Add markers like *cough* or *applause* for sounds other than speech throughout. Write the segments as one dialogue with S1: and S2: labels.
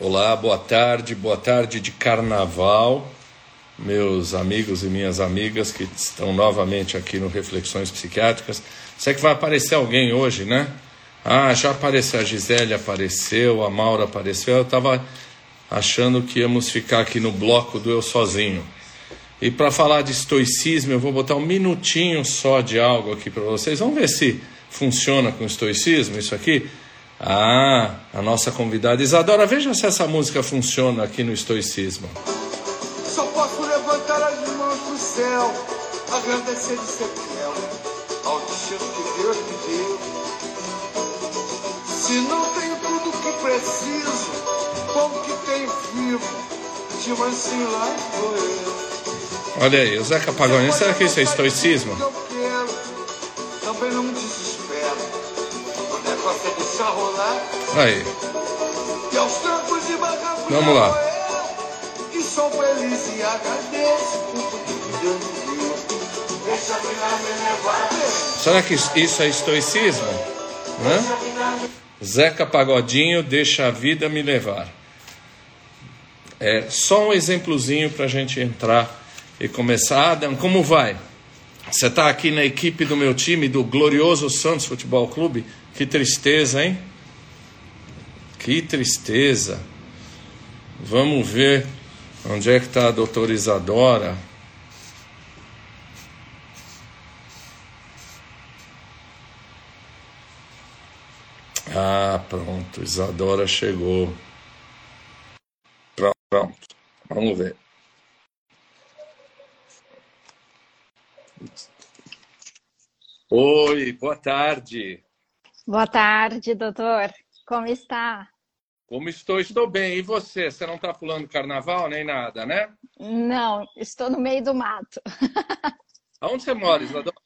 S1: Olá, boa tarde, boa tarde de carnaval, meus amigos e minhas amigas que estão novamente aqui no Reflexões Psiquiátricas. Sei que vai aparecer alguém hoje, né? Ah, já apareceu, a Gisele apareceu, a Maura apareceu. Eu estava achando que íamos ficar aqui no bloco do Eu Sozinho. E para falar de estoicismo, eu vou botar um minutinho só de algo aqui para vocês. Vamos ver se funciona com estoicismo isso aqui. Ah, a nossa convidada Isadora, veja se essa música funciona aqui no estoicismo.
S2: Só posso levantar as mãos pro céu, agradecer de ser fiel ao destino que Deus me deu. Se não tenho tudo que preciso, bom que tenho vivo, de mansinho lá estou eu.
S1: Olha aí, o Zeca Pagodinho, será que isso é estoicismo?
S2: Eu quero, também não me. É deixar rolar.
S1: Aí,
S2: E aos trancos e barrancos
S1: Vamos lá.
S2: eu, E sou feliz e agradeço por tudo que Deus me deu. Deixa a vida me levar.
S1: será que isso é estoicismo? Hã? Zeca Pagodinho, deixa a vida me levar. É só um exemplozinho para a gente entrar e começar. Adam, como vai? Você está aqui na equipe do meu time, do glorioso Santos Futebol Clube? Que tristeza, hein? Que tristeza. Vamos ver onde é que está a doutora Isadora. Ah, pronto, Isadora chegou. Pronto, pronto. Vamos ver. Oi, boa tarde.
S3: Boa tarde, doutor. Como está?
S1: Como estou? Estou bem. E você? Você não está pulando carnaval nem nada, né?
S3: Não, estou no meio do mato. *laughs*
S1: Aonde você mora, Isadora?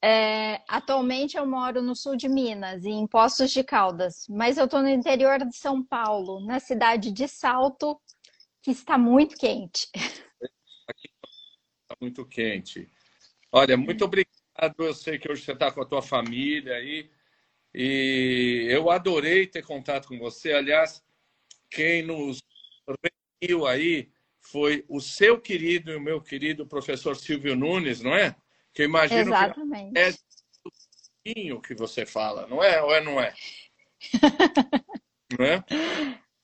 S3: É, atualmente eu moro no sul de Minas, em Poços de Caldas, mas eu estou no interior de São Paulo, na cidade de Salto, que está muito quente.
S1: Está muito quente. Olha, muito obrigado. Eu sei que hoje você está com a tua família aí. E eu adorei ter contato com você. Aliás, quem nos reuniu aí foi o seu querido e o meu querido professor Silvio Nunes, não é? Que eu imagino
S3: Exatamente.
S1: que é do pouquinho que você fala, não é? Ou é não é? *laughs* não é?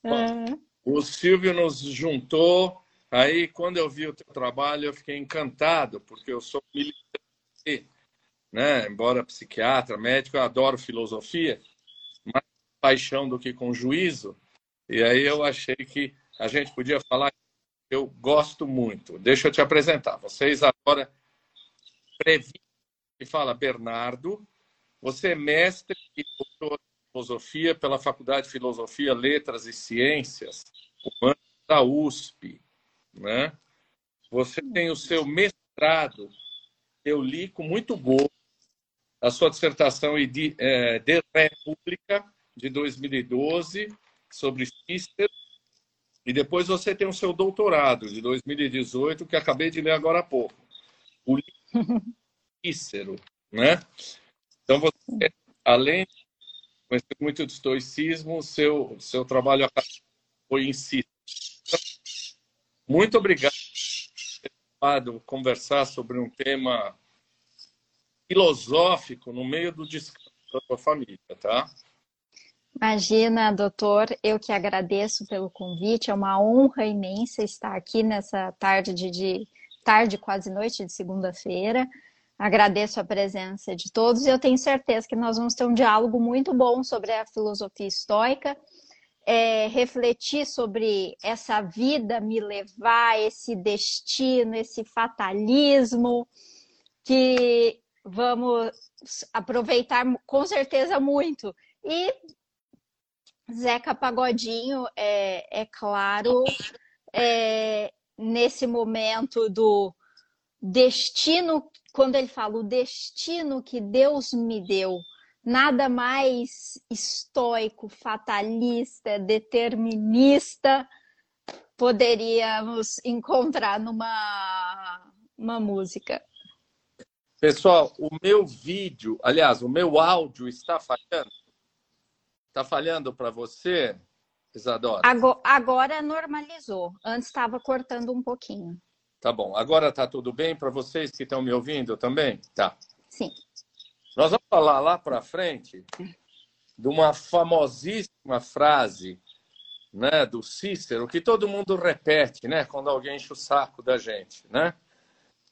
S3: É,
S1: O Silvio nos juntou. Aí, quando eu vi o teu trabalho, eu fiquei encantado, porque eu sou militante, né? Embora psiquiatra, médico, eu adoro filosofia, mais paixão do que com juízo. E aí eu achei que a gente podia falar. Eu gosto muito. Deixa eu te apresentar. Vocês agora previ e fala Bernardo. Você é mestre e doutor em filosofia pela Faculdade de Filosofia, Letras e Ciências da USP, né? Você tem o seu mestrado, eu li com muito gosto, a sua dissertação de, é, de República de 2012 sobre Cícero, e depois você tem o seu doutorado de 2018 que acabei de ler agora há pouco, o livro *laughs* Cícero, né? Então você, além de conhecer muito de estoicismo, seu seu trabalho foi em Cícero. Muito obrigado por ter conversar sobre um tema filosófico no meio do descanso da sua família, tá?
S3: Imagina, doutor, eu que agradeço pelo convite. É uma honra imensa estar aqui nessa tarde de, de tarde, quase noite de segunda-feira. Agradeço a presença de todos e eu tenho certeza que nós vamos ter um diálogo muito bom sobre a filosofia estoica, é, refletir sobre essa vida me levar, esse destino, esse fatalismo, que vamos aproveitar com certeza muito. E Zeca Pagodinho, é, é claro, é, nesse momento do destino, quando ele fala o destino que Deus me deu, nada mais estoico, fatalista, determinista poderíamos encontrar numa uma música.
S1: Pessoal, o meu vídeo, aliás, o meu áudio está falhando? Está falhando para você? Isadora?
S3: Agora normalizou. Antes estava cortando um pouquinho.
S1: Tá bom. Agora tá tudo bem para vocês que estão me ouvindo também? Tá.
S3: Sim.
S1: Nós vamos falar lá para frente de uma famosíssima frase né, do Cícero, que todo mundo repete né, quando alguém enche o saco da gente, né?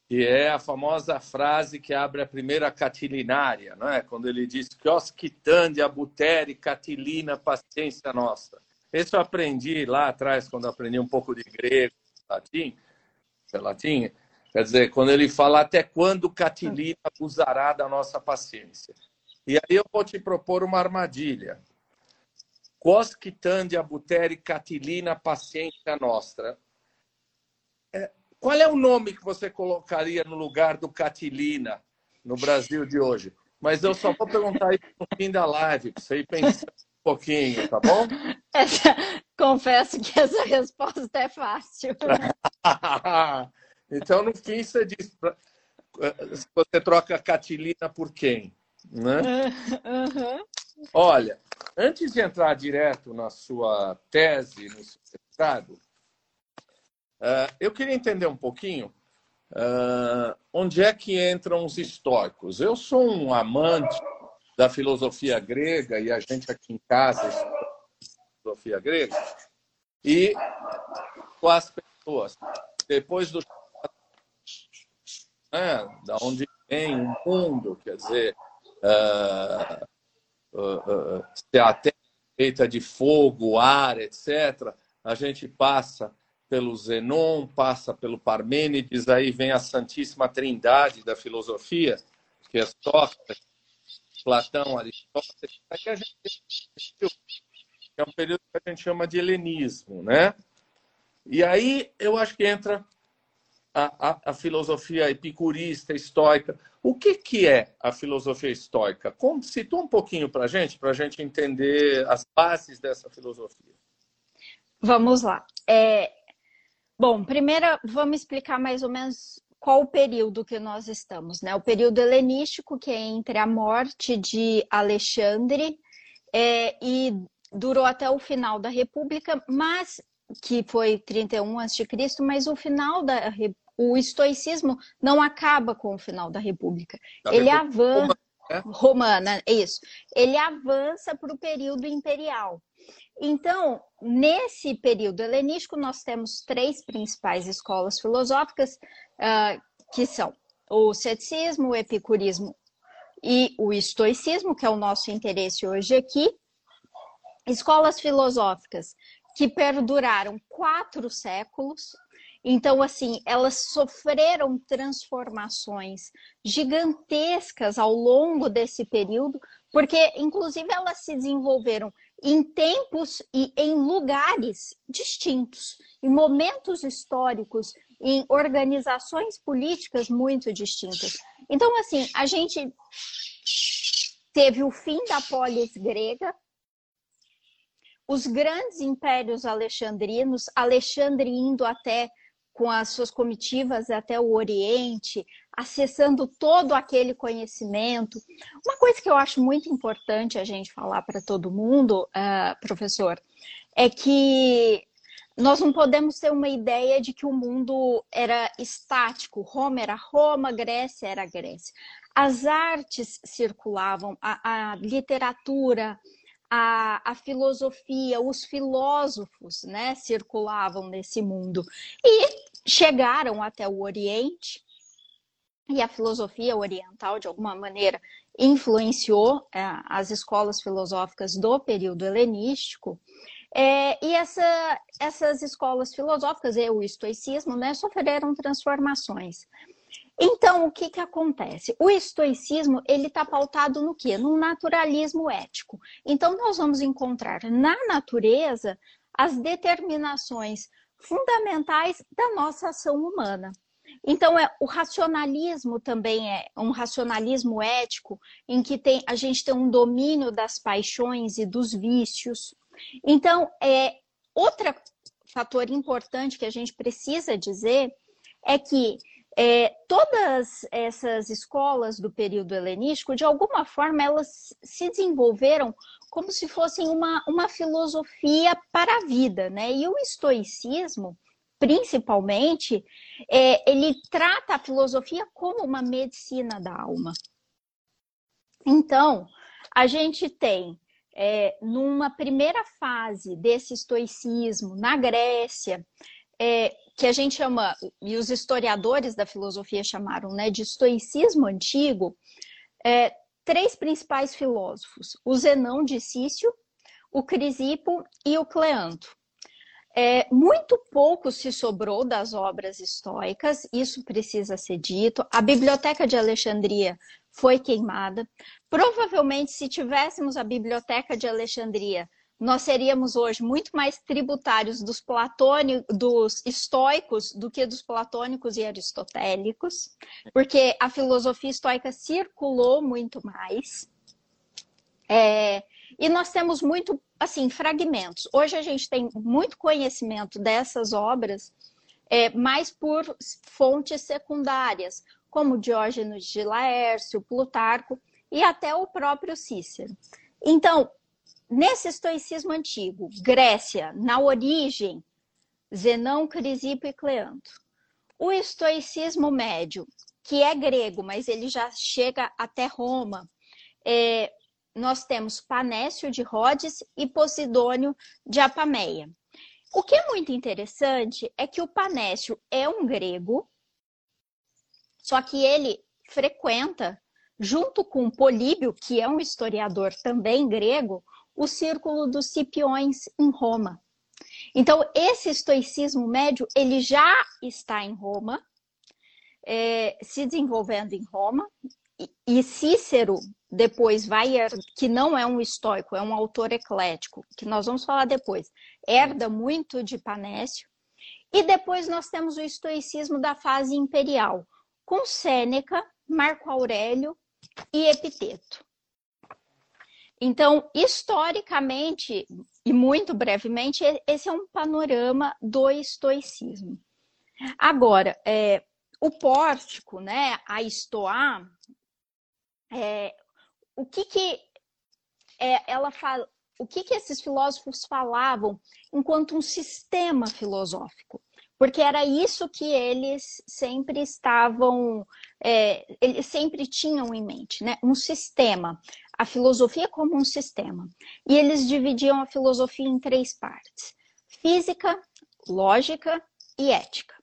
S1: Que é a famosa frase que abre a primeira catilinária, né? quando ele diz que osquitande abutere catilina paciência nossa. Esse eu aprendi lá atrás, quando aprendi um pouco de grego, latim, latim, quer dizer, quando ele fala até quando catilina abusará da nossa paciência. E aí eu vou te propor uma armadilha. Quosquitande abutere catilina paciência nostra. É, qual é o nome que você colocaria no lugar do catilina no Brasil de hoje? Mas eu só vou perguntar isso no fim da live, para você ir pensando um pouquinho, tá bom? *laughs*
S3: Essa, confesso que essa resposta é fácil. *laughs*
S1: então, no fim, você diz: você troca catilina por quem? Né? *laughs* Uhum. Olha, antes de entrar direto na sua tese, no seu mestrado, uh, eu queria entender um pouquinho uh, onde é que entram os estoicos. Eu sou um amante da filosofia grega e a gente aqui em casa filosofia grega e com as pessoas depois do né, da onde vem o mundo, quer dizer, uh, uh, uh, se a terra é feita de fogo, ar, etc., a gente passa pelo Zenon, passa pelo Parmênides, aí vem a Santíssima Trindade da filosofia, que é Sócrates, Platão, Aristóteles, a gente é um período que a gente chama de helenismo, né? E aí eu acho que entra a, a, a filosofia epicurista, estoica. O que, que é a filosofia estoica? Como, situa um pouquinho para a gente, para a gente entender as bases dessa filosofia.
S3: Vamos lá. É... Bom, primeiro vamos explicar mais ou menos qual o período que nós estamos, né? O período helenístico, que é entre a morte de Alexandre é, e durou até o final da República, mas que foi 31 a.C., mas o final da o estoicismo não acaba com o final da República. Da Ele avança romana, romana, isso. Ele avança para o período imperial. Então, nesse período helenístico, nós temos três principais escolas filosóficas, uh, que são o ceticismo, o epicurismo e o estoicismo, que é o nosso interesse hoje aqui. Escolas filosóficas que perduraram quatro séculos, então, assim, elas sofreram transformações gigantescas ao longo desse período, porque, inclusive, elas se desenvolveram em tempos e em lugares distintos, em momentos históricos, em organizações políticas muito distintas. Então, assim, a gente teve o fim da polis grega, os grandes impérios alexandrinos, Alexandre indo até com as suas comitivas até o Oriente, acessando todo aquele conhecimento. Uma coisa que eu acho muito importante a gente falar para todo mundo, uh, professor, é que nós não podemos ter uma ideia de que o mundo era estático. Roma era Roma, Grécia era Grécia. As artes circulavam, a, a literatura, a, a, filosofia, os filósofos, né, circulavam nesse mundo. E chegaram até o Oriente e a filosofia oriental, de alguma maneira, influenciou é, as escolas filosóficas do período helenístico. É, e essa, essas escolas filosóficas, e o estoicismo, né, sofreram transformações. Então, o que, que acontece? O estoicismo ele está pautado no quê? No naturalismo ético. Então, nós vamos encontrar na natureza as determinações fundamentais da nossa ação humana. Então, é, o racionalismo também é um racionalismo ético, em que tem, a gente tem um domínio das paixões e dos vícios. Então, é, outro fator importante que a gente precisa dizer é que é, todas essas escolas do período helenístico, de alguma forma, elas se desenvolveram como se fossem uma, uma filosofia para a vida, né? E o estoicismo, principalmente, é, ele trata a filosofia como uma medicina da alma. Então, a gente tem, é, numa primeira fase desse estoicismo, na Grécia, é, que a gente chama, e os historiadores da filosofia chamaram né, de estoicismo antigo, é, três principais filósofos: o Zenão de Cício, o Crisipo e o Cleanto. É, muito pouco se sobrou das obras estoicas, isso precisa ser dito. A Biblioteca de Alexandria foi queimada. Provavelmente, se tivéssemos a Biblioteca de Alexandria nós seríamos hoje muito mais tributários dos dos estoicos do que dos platônicos e aristotélicos, porque a filosofia estoica circulou muito mais. É, e nós temos muito, assim, fragmentos. Hoje a gente tem muito conhecimento dessas obras, é, mais por fontes secundárias, como Diógenes de Laércio, Plutarco e até o próprio Cícero. Então, nesse estoicismo antigo, Grécia, na origem, Zenão, Crisipo e Cleanto. O estoicismo médio, que é grego, mas ele já chega até Roma, é, nós temos Panécio de Rhodes e Posidônio de Apameia. O que é muito interessante é que o Panécio é um grego, só que ele frequenta, junto com Políbio, que é um historiador também grego, o círculo dos Cipiões em Roma. Então, esse estoicismo médio, ele já está em Roma, é, se desenvolvendo em Roma, e, Cícero depois vai, que não é um estoico, é um autor eclético, que nós vamos falar depois, herda muito de Panécio, e depois nós temos o estoicismo da fase imperial, com Sêneca, Marco Aurélio e Epiteto. Então, historicamente e muito brevemente, esse é um panorama do estoicismo. Agora, é, o pórtico, né, a estoar, é, o que que é, ela fala, o que que esses filósofos falavam enquanto um sistema filosófico? Porque era isso que eles sempre estavam, é, eles sempre tinham em mente, né? Um sistema a filosofia como um sistema. E eles dividiam a filosofia em três partes: física, lógica e ética.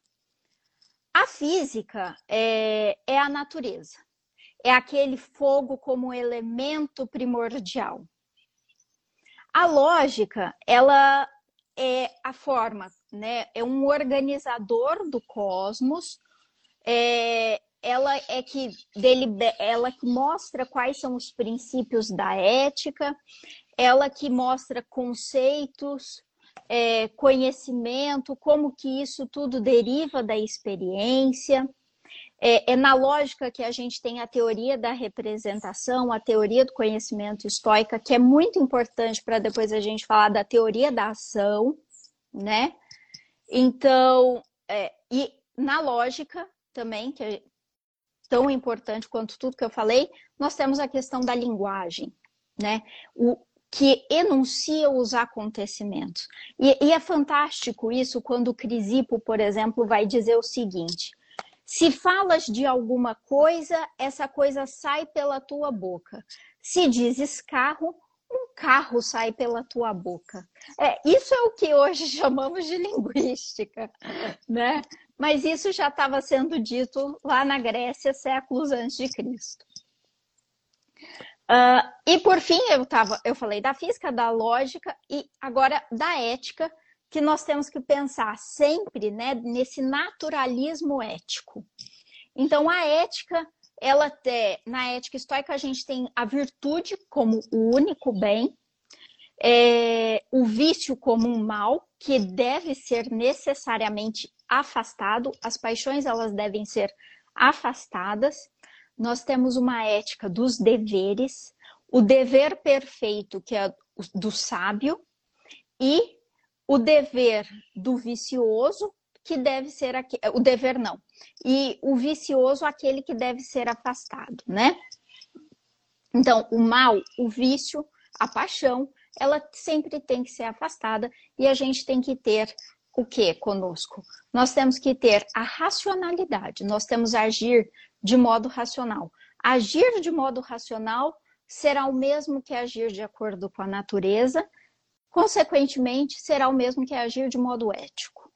S3: A física é, é a natureza, é aquele fogo como elemento primordial. A lógica, ela é a forma, né? É um organizador do cosmos, é, ela é que ela que mostra quais são os princípios da ética, ela que mostra conceitos, é, conhecimento, como que isso tudo deriva da experiência. É, é, na lógica que a gente tem a teoria da representação, a teoria do conhecimento estoica, que é muito importante para depois a gente falar da teoria da ação, né? Então, é, e na lógica também, que tão importante quanto tudo que eu falei, nós temos a questão da linguagem, né? O, que enuncia os acontecimentos. E, e, é fantástico isso quando o Crisipo, por exemplo, vai dizer o seguinte: se falas de alguma coisa, essa coisa sai pela tua boca. Se dizes carro, um carro sai pela tua boca. É, isso é o que hoje *laughs* chamamos de linguística, né? mas isso já estava sendo dito lá na Grécia séculos antes de Cristo. Uh, e por fim, eu, tava, eu falei da física, da lógica e agora da ética, que nós temos que pensar sempre né, nesse naturalismo ético. Então, a ética, ela tem, na ética estoica, a gente tem a virtude como o único bem, é, o vício como um mal, que deve ser necessariamente afastado, as paixões elas devem ser afastadas. Nós temos uma ética dos deveres, o dever perfeito, que é do sábio, e o dever do vicioso, que deve ser o dever não. E o vicioso aquele que deve ser afastado, né? Então, o mal, o vício, a paixão, ela sempre tem que ser afastada e a gente tem que ter o que conosco? Nós temos que ter a racionalidade, nós temos agir de modo racional. Agir de modo racional será o mesmo que agir de acordo com a natureza, consequentemente, será o mesmo que agir de modo ético.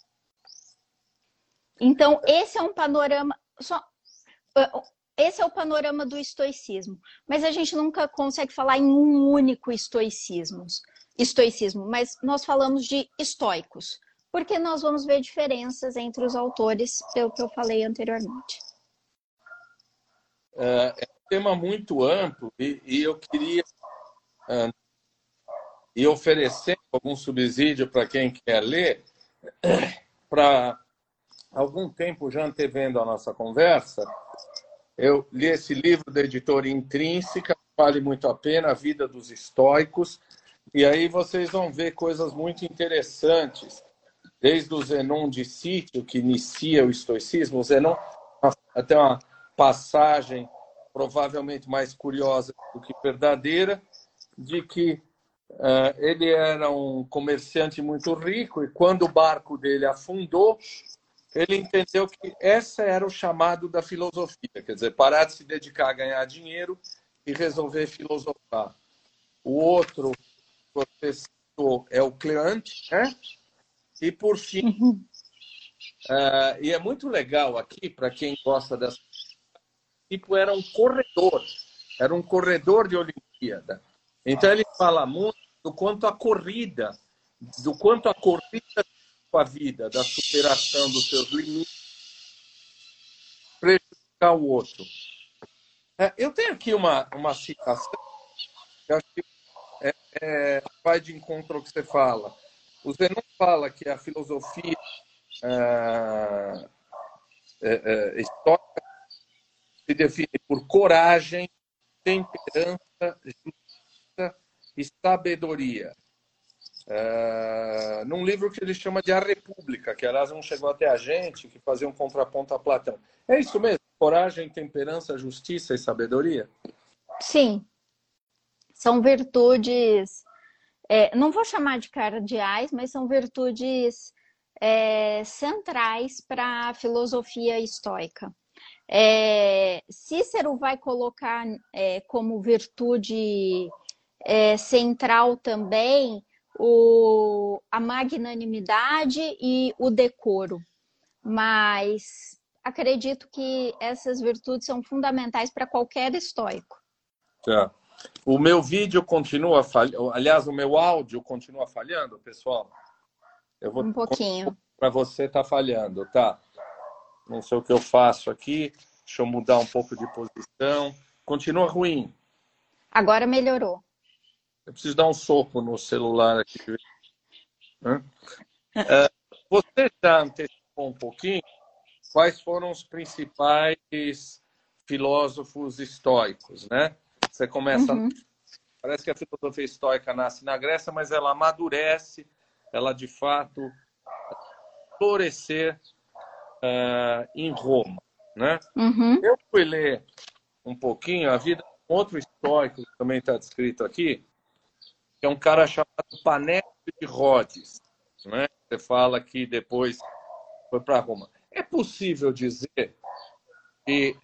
S3: Então, esse é um panorama. Só, esse é o panorama do estoicismo, mas a gente nunca consegue falar em um único estoicismo, estoicismo, mas nós falamos de estoicos, porque nós vamos ver diferenças entre os autores, pelo que eu falei anteriormente.
S1: É, é um tema muito amplo e, e eu queria uh, e oferecer algum subsídio para quem quer ler, *clears throat* para algum tempo já antevendo a nossa conversa, eu li esse livro da editora Intrínseca, vale muito a pena, A Vida dos Estoicos, e aí vocês vão ver coisas muito interessantes, desde o Zenon de Sítio, que inicia o estoicismo, o Zenon até uma passagem provavelmente mais curiosa do que verdadeira, de que uh, ele era um comerciante muito rico e quando o barco dele afundou, ele entendeu que essa era o chamado da filosofia, quer dizer, parar de se dedicar a ganhar dinheiro e resolver filosofar. O outro professor é o Cleante, né? E por fim, uhum. uh, e é muito legal aqui para quem gosta dessa tipo era um corredor, era um corredor de Olimpíada. Então ele fala muito do quanto a corrida, do quanto a corrida com a vida, da superação dos seus limites, prejudicar o outro. É, eu tenho aqui uma, uma citação que acho que é, é, vai de encontro ao que você fala. O Zenon fala que a filosofia é, é, é histórica se define por coragem, temperança, justiça e sabedoria. É, num livro que ele chama de A República, que aliás não chegou até a gente, que fazia um contraponto a Platão. É isso mesmo? Coragem, temperança, justiça e sabedoria?
S3: Sim. São virtudes, é, não vou chamar de cardeais, mas são virtudes é, centrais para a filosofia estoica. É, Cícero vai colocar é, como virtude é, central também o, a magnanimidade e o decoro. Mas acredito que essas virtudes são fundamentais para qualquer estoico.
S1: Tá. O meu vídeo continua falhando, aliás, o meu áudio continua falhando, pessoal?
S3: Eu vou um pouquinho.
S1: Para você tá falhando, tá? Não sei o que eu faço aqui. Deixa eu mudar um pouco de posição. Continua ruim.
S3: Agora melhorou.
S1: Eu preciso dar um soco no celular aqui. É, você já antecipou um pouquinho quais foram os principais filósofos estoicos, né? Você começa. Uhum. Parece que a filosofia estoica nasce na Grécia, mas ela amadurece, ela de fato florescer uh, em Roma, né?
S3: Uhum.
S1: Eu fui ler um pouquinho a vida de outro estoico que também está descrito aqui, que é um cara chamado Panésio de Rhodes. Né? Você fala que depois foi para Roma. É possível dizer que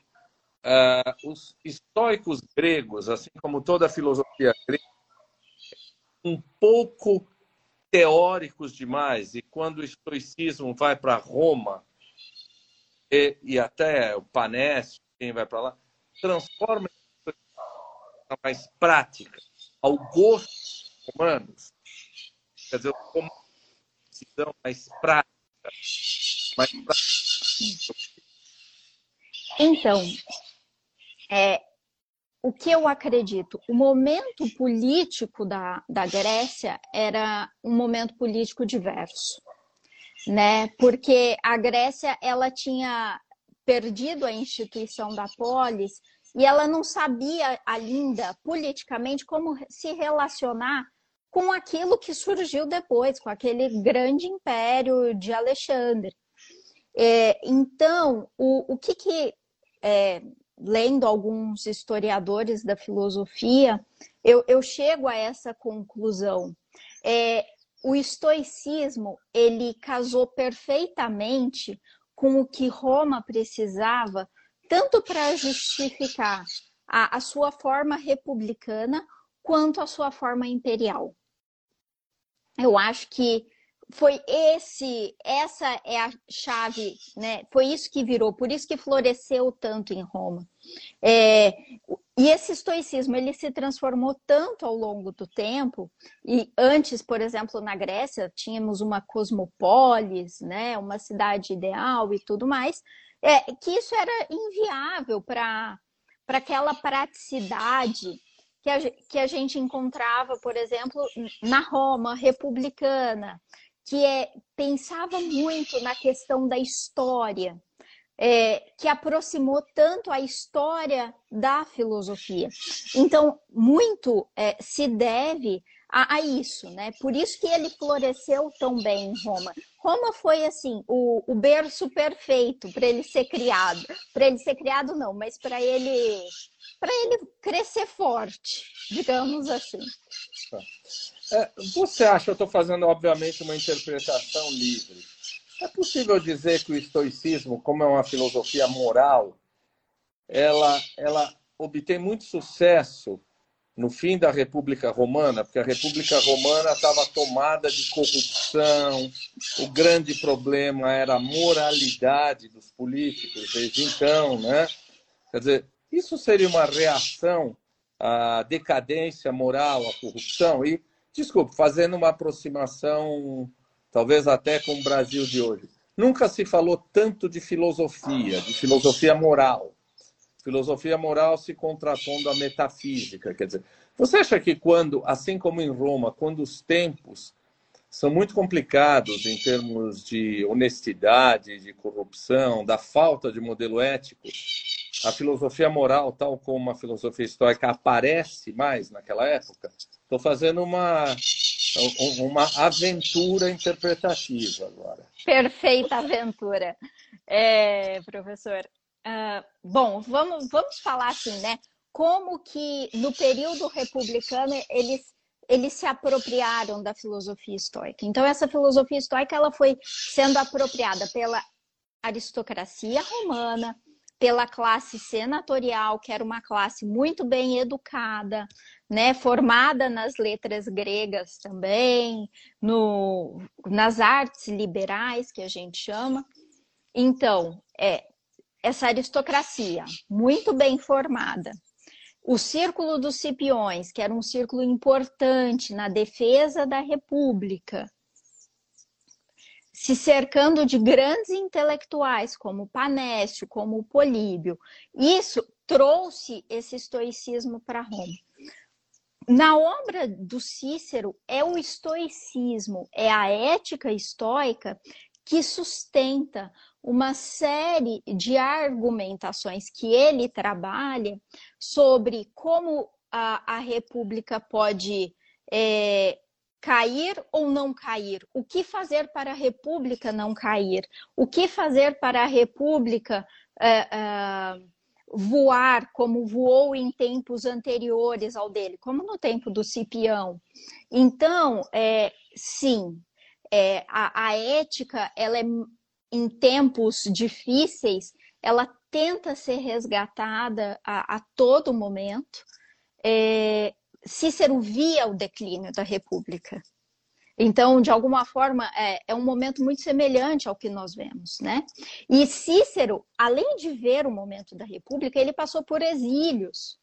S1: uh, os estoicos gregos, assim como toda a filosofia grega, um pouco teóricos demais, e quando o estoicismo vai para Roma, e, e, até o Panésio, quem vai para lá, transforma mais prática, ao gosto humanos, quer dizer, como decisão mais prática, mais prática.
S3: Então, é, o que eu acredito, o momento político da, da Grécia era um momento político diverso, né? Porque a Grécia ela tinha perdido a instituição da polis e ela não sabia ainda politicamente como se relacionar com aquilo que surgiu depois, com aquele grande império de Alexandre. É, então, o, o que, que é, lendo alguns historiadores da filosofia, eu, eu chego a essa conclusão. É, o estoicismo ele casou perfeitamente com o que Roma precisava, tanto para justificar a, a sua forma republicana quanto a sua forma imperial. Eu acho que foi esse, essa é a chave, né? Foi isso que virou, por isso que floresceu tanto em Roma. É, e esse estoicismo ele se transformou tanto ao longo do tempo. E antes, por exemplo, na Grécia tínhamos uma cosmopolis, né? Uma cidade ideal e tudo mais. É, que isso era inviável para para aquela praticidade que a, que a gente encontrava, por exemplo, na Roma republicana, que é, pensava muito na questão da história, é, que aproximou tanto a história da filosofia. Então, muito é, se deve a, a, isso, né? Por isso que ele floresceu tão bem em Roma. Roma foi assim o, o berço perfeito para ele ser criado. Para ele ser criado não, mas para ele para ele crescer forte, digamos assim.
S1: Tá. É, você acha, eu estou fazendo obviamente uma interpretação livre, é possível dizer que o estoicismo, como é uma filosofia moral, ela, ela obtém muito sucesso no fim da República Romana, porque a República Romana estava tomada de corrupção, o grande problema era a moralidade dos políticos desde então, né? Quer dizer, isso seria uma reação à decadência moral, à corrupção? E, desculpe, fazendo uma aproximação, talvez até com o Brasil de hoje. Nunca se falou tanto de filosofia, de filosofia moral. Filosofia moral se contrapondo à metafísica. Quer dizer, você acha que quando, assim como em Roma, quando os tempos são muito complicados em termos de honestidade, de corrupção, da falta de modelo ético, a filosofia moral, tal como a filosofia histórica, aparece mais naquela época? Estou fazendo uma, uma aventura interpretativa agora.
S3: Perfeita aventura, é, professor. Uh, bom, vamos, vamos falar assim, né? Como que no período republicano eles eles se apropriaram da filosofia estoica. Então essa filosofia estoica ela foi sendo apropriada pela aristocracia romana, pela classe senatorial, que era uma classe muito bem educada, né, formada nas letras gregas também, no, nas artes liberais, que a gente chama. Então, é essa aristocracia muito bem formada. O círculo dos Cipiões, que era um círculo importante na defesa da República, se cercando de grandes intelectuais como Panécio, como Políbio. Isso trouxe esse estoicismo para Roma. Na obra do Cícero, é o estoicismo, é a ética estoica que sustenta uma série de argumentações que ele trabalha sobre como a, a República pode é, cair ou não cair? O que fazer para a República não cair? O que fazer para a República é, é, voar como voou em tempos anteriores ao dele, como no tempo do Cipião? Então, é, sim, é, a, a, ética, ela é, em tempos difíceis, ela tenta ser resgatada a, a todo momento. É, Cícero via o declínio da República. Então, de alguma forma, é, é, um momento muito semelhante ao que nós vemos, né? E Cícero, além de ver o momento da República, ele passou por exílios.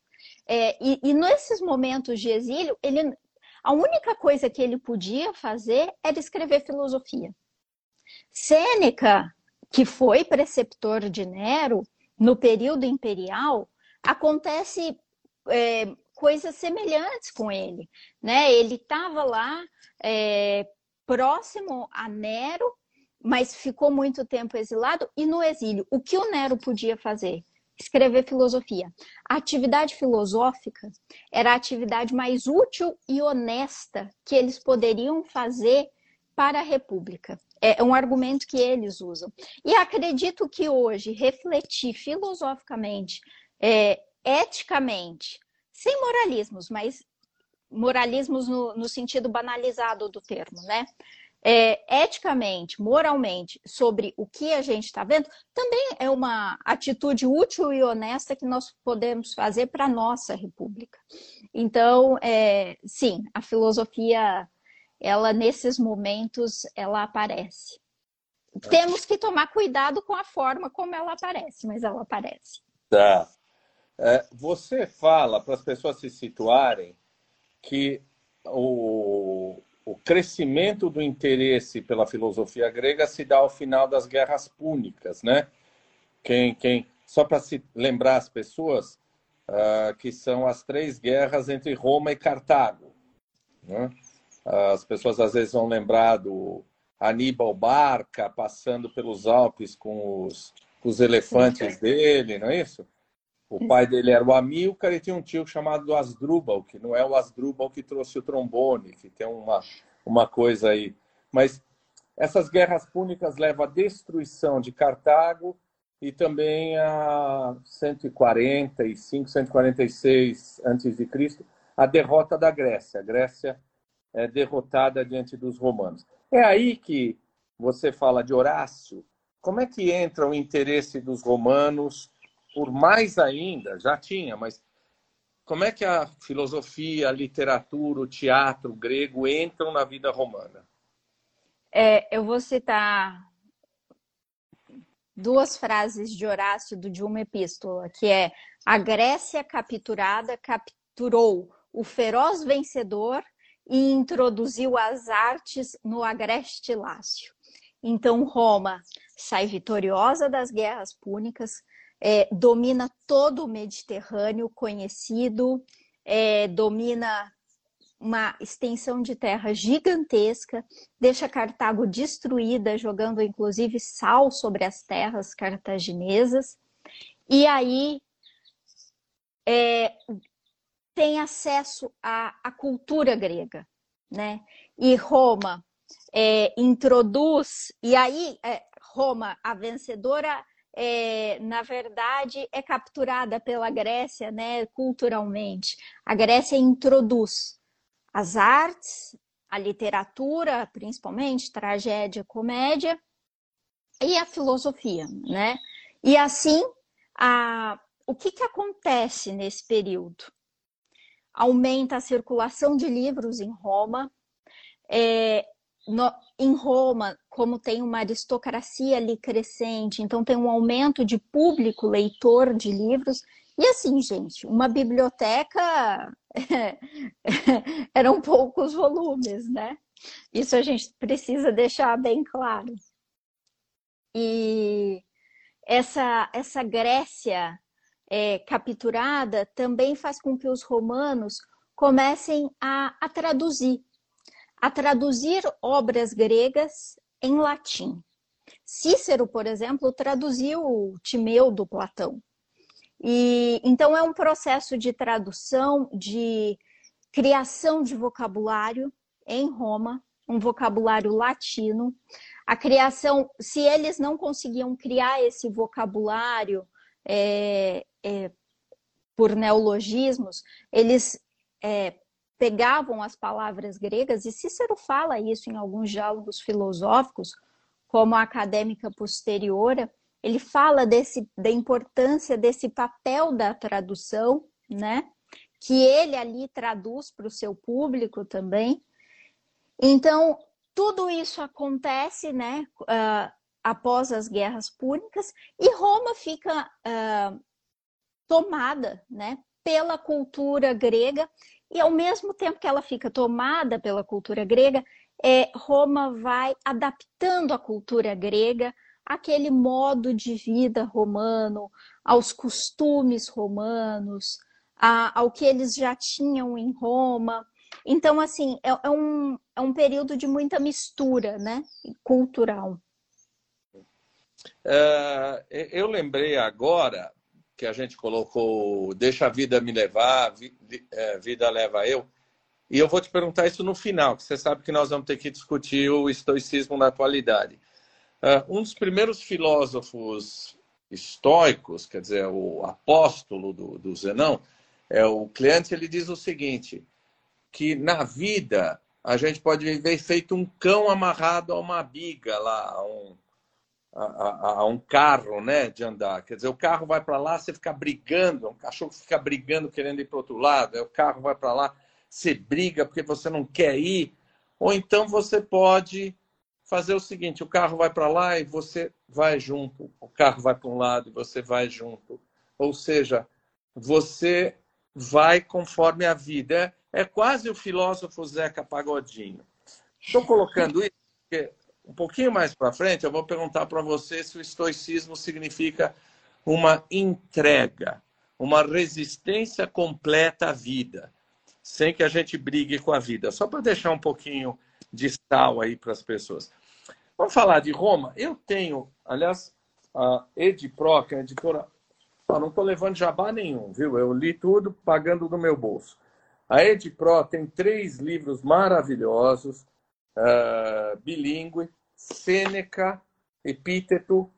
S3: É, e, e nesses momentos de exílio, ele, a única coisa que ele podia fazer era escrever filosofia. Sêneca, que foi preceptor de Nero no período imperial, acontece é, coisas semelhantes com ele, né? Ele estava lá é, próximo a Nero, mas ficou muito tempo exilado e no exílio. O que o Nero podia fazer? Escrever filosofia. A atividade filosófica era a atividade mais útil e honesta que eles poderiam fazer para a República. É um argumento que eles usam. E acredito que hoje refletir filosoficamente, é, eticamente, sem moralismos, mas moralismos no, no sentido banalizado do termo, né? É, eticamente, moralmente, sobre o que a gente está vendo, também é uma atitude útil e honesta que nós podemos fazer para a nossa república. Então, é, sim, a filosofia, ela nesses momentos, ela aparece. Temos que tomar cuidado com a forma como ela aparece, mas ela aparece.
S1: Tá. É, você fala para as pessoas se situarem que o, o crescimento do interesse pela filosofia grega se dá ao final das guerras púnicas, né? Quem, quem, só para se lembrar as pessoas, uh, que são as três guerras entre Roma e Cartago. Né? As pessoas às vezes vão lembrar do Aníbal Barca passando pelos Alpes com os, com os elefantes *laughs* dele, não é isso? O pai dele era o Amilcar e tinha um tio chamado Asdrubal, que não é o Asdrubal que trouxe o trombone, que tem uma, uma coisa aí. Mas essas guerras púnicas levam à destruição de Cartago e também a 145, 146 a.C., a derrota da Grécia. A Grécia é derrotada diante dos romanos. É aí que você fala de Horácio. Como é que entra o interesse dos romanos por mais ainda, já tinha, mas como é que a filosofia, a literatura, o teatro grego entram na vida romana?
S3: É, eu vou citar duas frases de Horácio de uma epístola, que é a Grécia capturada capturou o feroz vencedor e introduziu as artes no agreste Lácio. Então Roma sai vitoriosa das guerras púnicas, é, domina todo o Mediterrâneo conhecido, é, domina uma extensão de terra gigantesca, deixa Cartago destruída, jogando inclusive sal sobre as terras cartaginesas, e aí é, tem acesso à, à, cultura grega, né? E Roma é, introduz, e aí é, Roma, a vencedora, é, na verdade, é capturada pela Grécia né, culturalmente. A Grécia introduz as artes, a literatura, principalmente, tragédia, comédia, e a filosofia. Né? E assim, a, o que, que acontece nesse período? Aumenta a circulação de livros em Roma, é, no, em Roma, como tem uma aristocracia ali crescente, então tem um aumento de público leitor de livros. E assim, gente, uma biblioteca *laughs* eram poucos volumes, né? Isso a gente precisa deixar bem claro. E essa, essa Grécia é, capturada também faz com que os romanos comecem a, a traduzir a traduzir obras gregas em latim. Cícero, por exemplo, traduziu o Timeu do Platão. E então é um processo de tradução, de criação de vocabulário em Roma, um vocabulário latino. A criação, se eles não conseguiam criar esse vocabulário é, é, por neologismos, eles é, pegavam as palavras gregas, e Cícero fala isso em alguns diálogos filosóficos, como a acadêmica posteriora, ele fala desse, da importância desse papel da tradução, né? Que ele ali traduz para o seu público também. Então, tudo isso acontece, né? Uh, após as guerras púnicas, e Roma fica uh, tomada, né? Pela cultura grega e ao mesmo tempo que ela fica tomada pela cultura grega, é, Roma vai adaptando a cultura grega àquele modo de vida romano, aos costumes romanos, a, ao que eles já tinham em Roma. Então, assim, é, é, um, é um período de muita mistura né, cultural.
S1: Uh, eu lembrei agora que a gente colocou Deixa a Vida Me Levar, é, Vida Leva Eu. E eu vou te perguntar isso no final, que você sabe que nós vamos ter que discutir o estoicismo na atualidade. Uh, um dos primeiros filósofos estoicos, quer dizer, o apóstolo do, do Zenão, é o Cleante, ele diz o seguinte, que na vida a gente pode viver feito um cão amarrado a uma biga lá, um, a, a, um carro né, de andar. Quer dizer, o carro vai para lá, você fica brigando, um cachorro fica brigando querendo ir para outro lado, o carro vai para lá, você briga porque você não quer ir. Ou então você pode fazer o seguinte: o carro vai para lá e você vai junto, o carro vai para um lado e você vai junto. Ou seja, você vai conforme a vida. É, é quase o filósofo Zeca Pagodinho. Estou colocando isso porque um pouquinho mais para frente eu vou perguntar para você se o estoicismo significa uma entrega, uma resistência completa à vida, sem que a gente brigue com a vida. Só para deixar um pouquinho de sal aí para as pessoas. Vamos falar de Roma. Eu tenho, aliás, a que é a editora. não estou levando jabá nenhum, viu? Eu li tudo pagando do meu bolso. A Edipro tem três livros maravilhosos, uh, bilíngue, Sêneca, Epíteto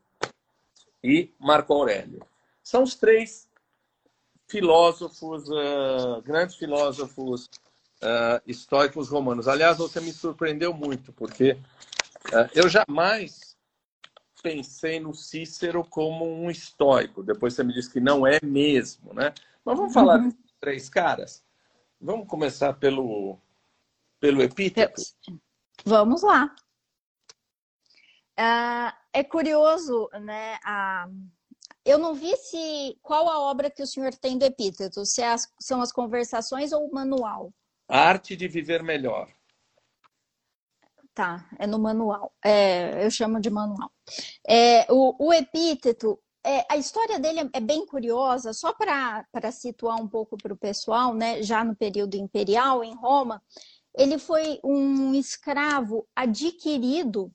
S1: e Marco Aurélio. São os três filósofos, uh, grandes filósofos uh, históricos romanos. Aliás, você me surpreendeu muito, porque é, eu jamais pensei no Cícero como um estoico. Depois você me disse que não é mesmo, né? Mas vamos falar uhum. desses três caras? Vamos começar pelo, pelo epíteto?
S3: Vamos lá. Uh, é curioso, né? Eu não vi se qual a obra que o senhor tem do epíteto, se é as, são as conversações ou o manual.
S1: A arte de viver melhor.
S3: Tá, é no manual. É, eu chamo de manual. É, o, o epíteto, é, a história dele é bem curiosa, só para situar um pouco para o pessoal, né? Já no período imperial, em Roma, ele foi um escravo adquirido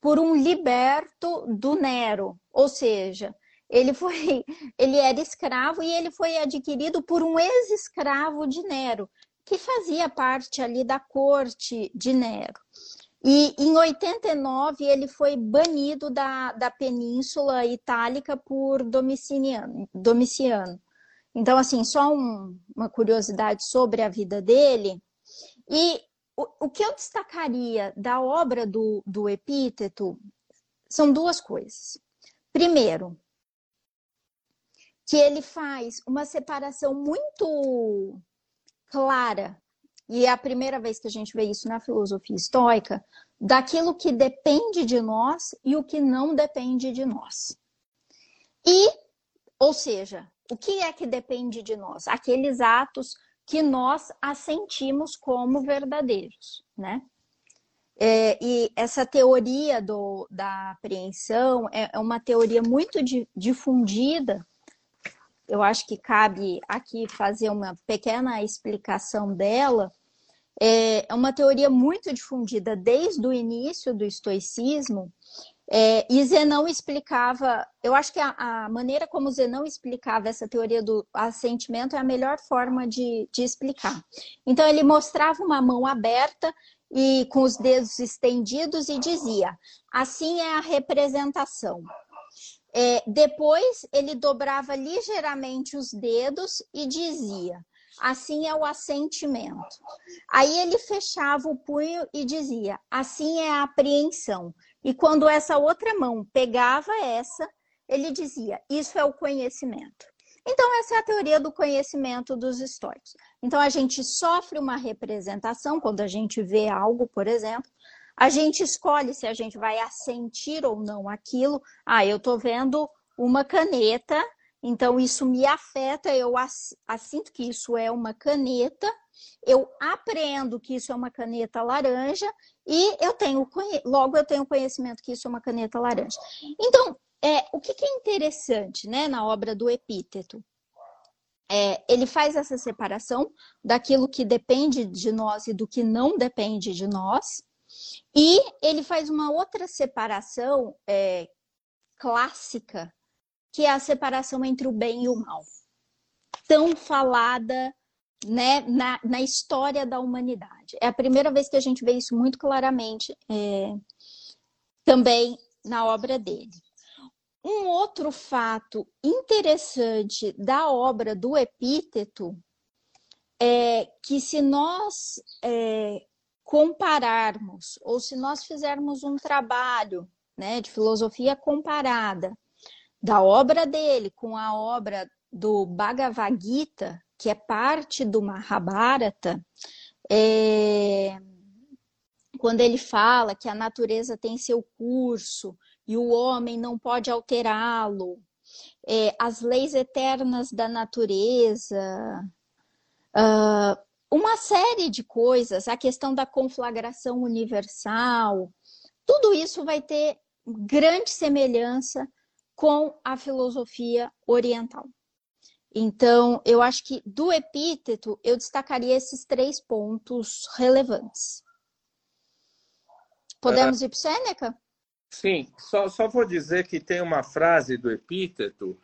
S3: por um liberto do Nero, ou seja, ele foi, *laughs* ele era escravo e ele foi adquirido por um ex-escravo de Nero, que fazia parte ali da corte de Nero. E em 89 ele foi banido da, da Península Itálica por Domiciano. Domiciano. Então, assim, só um, uma curiosidade sobre a vida dele. E o, o que eu destacaria da obra do, do Epíteto são duas coisas. Primeiro, que ele faz uma separação muito clara e é a primeira vez que a gente vê isso na filosofia estoica, daquilo que depende de nós e o que não depende de nós. E, ou seja, o que é que depende de nós? Aqueles atos que nós assentimos como verdadeiros, né? É, e essa teoria do, da apreensão é, é uma teoria muito di, difundida eu acho que cabe aqui fazer uma pequena explicação dela. É, é uma teoria muito difundida desde o início do estoicismo, é, e Zenão explicava, eu acho que a, a, maneira como Zenão explicava essa teoria do assentimento é a melhor forma de, de explicar. Então, ele mostrava uma mão aberta e com os dedos estendidos e dizia: assim é a representação. É, depois ele dobrava ligeiramente os dedos e dizia: assim é o assentimento. Aí ele fechava o punho e dizia: assim é a apreensão. E quando essa outra mão pegava essa, ele dizia: isso é o conhecimento. Então, essa é a teoria do conhecimento dos estoicos. Então, a gente sofre uma representação quando a gente vê algo, por exemplo, a gente escolhe se a gente vai assentir ou não aquilo. Ah, eu estou vendo uma caneta, então isso me afeta, eu assinto que isso é uma caneta, eu aprendo que isso é uma caneta laranja e eu tenho logo eu tenho conhecimento que isso é uma caneta laranja. Então, é, o que, que é interessante né, na obra do Epíteto? É, ele faz essa separação daquilo que depende de nós e do que não depende de nós. E ele faz uma outra separação é, clássica, que é a separação entre o bem e o mal. Tão falada né, na, na história da humanidade. É a primeira vez que a gente vê isso muito claramente é, também na obra dele. Um outro fato interessante da obra do Epíteto é que se nós é, compararmos, ou se nós fizermos um trabalho né, de filosofia comparada da obra dele com a obra do Bhagavad Gita, que é parte do Mahabharata, é, quando ele fala que a natureza tem seu curso e o homem não pode alterá-lo, é, as leis eternas da natureza, uh, uma série de coisas, a questão da conflagração universal, tudo isso vai ter grande semelhança com a filosofia oriental. Então, eu acho que do epíteto eu destacaria esses três pontos relevantes. Podemos ir para Sêneca?
S1: Sim, só, só vou dizer que tem uma frase do epíteto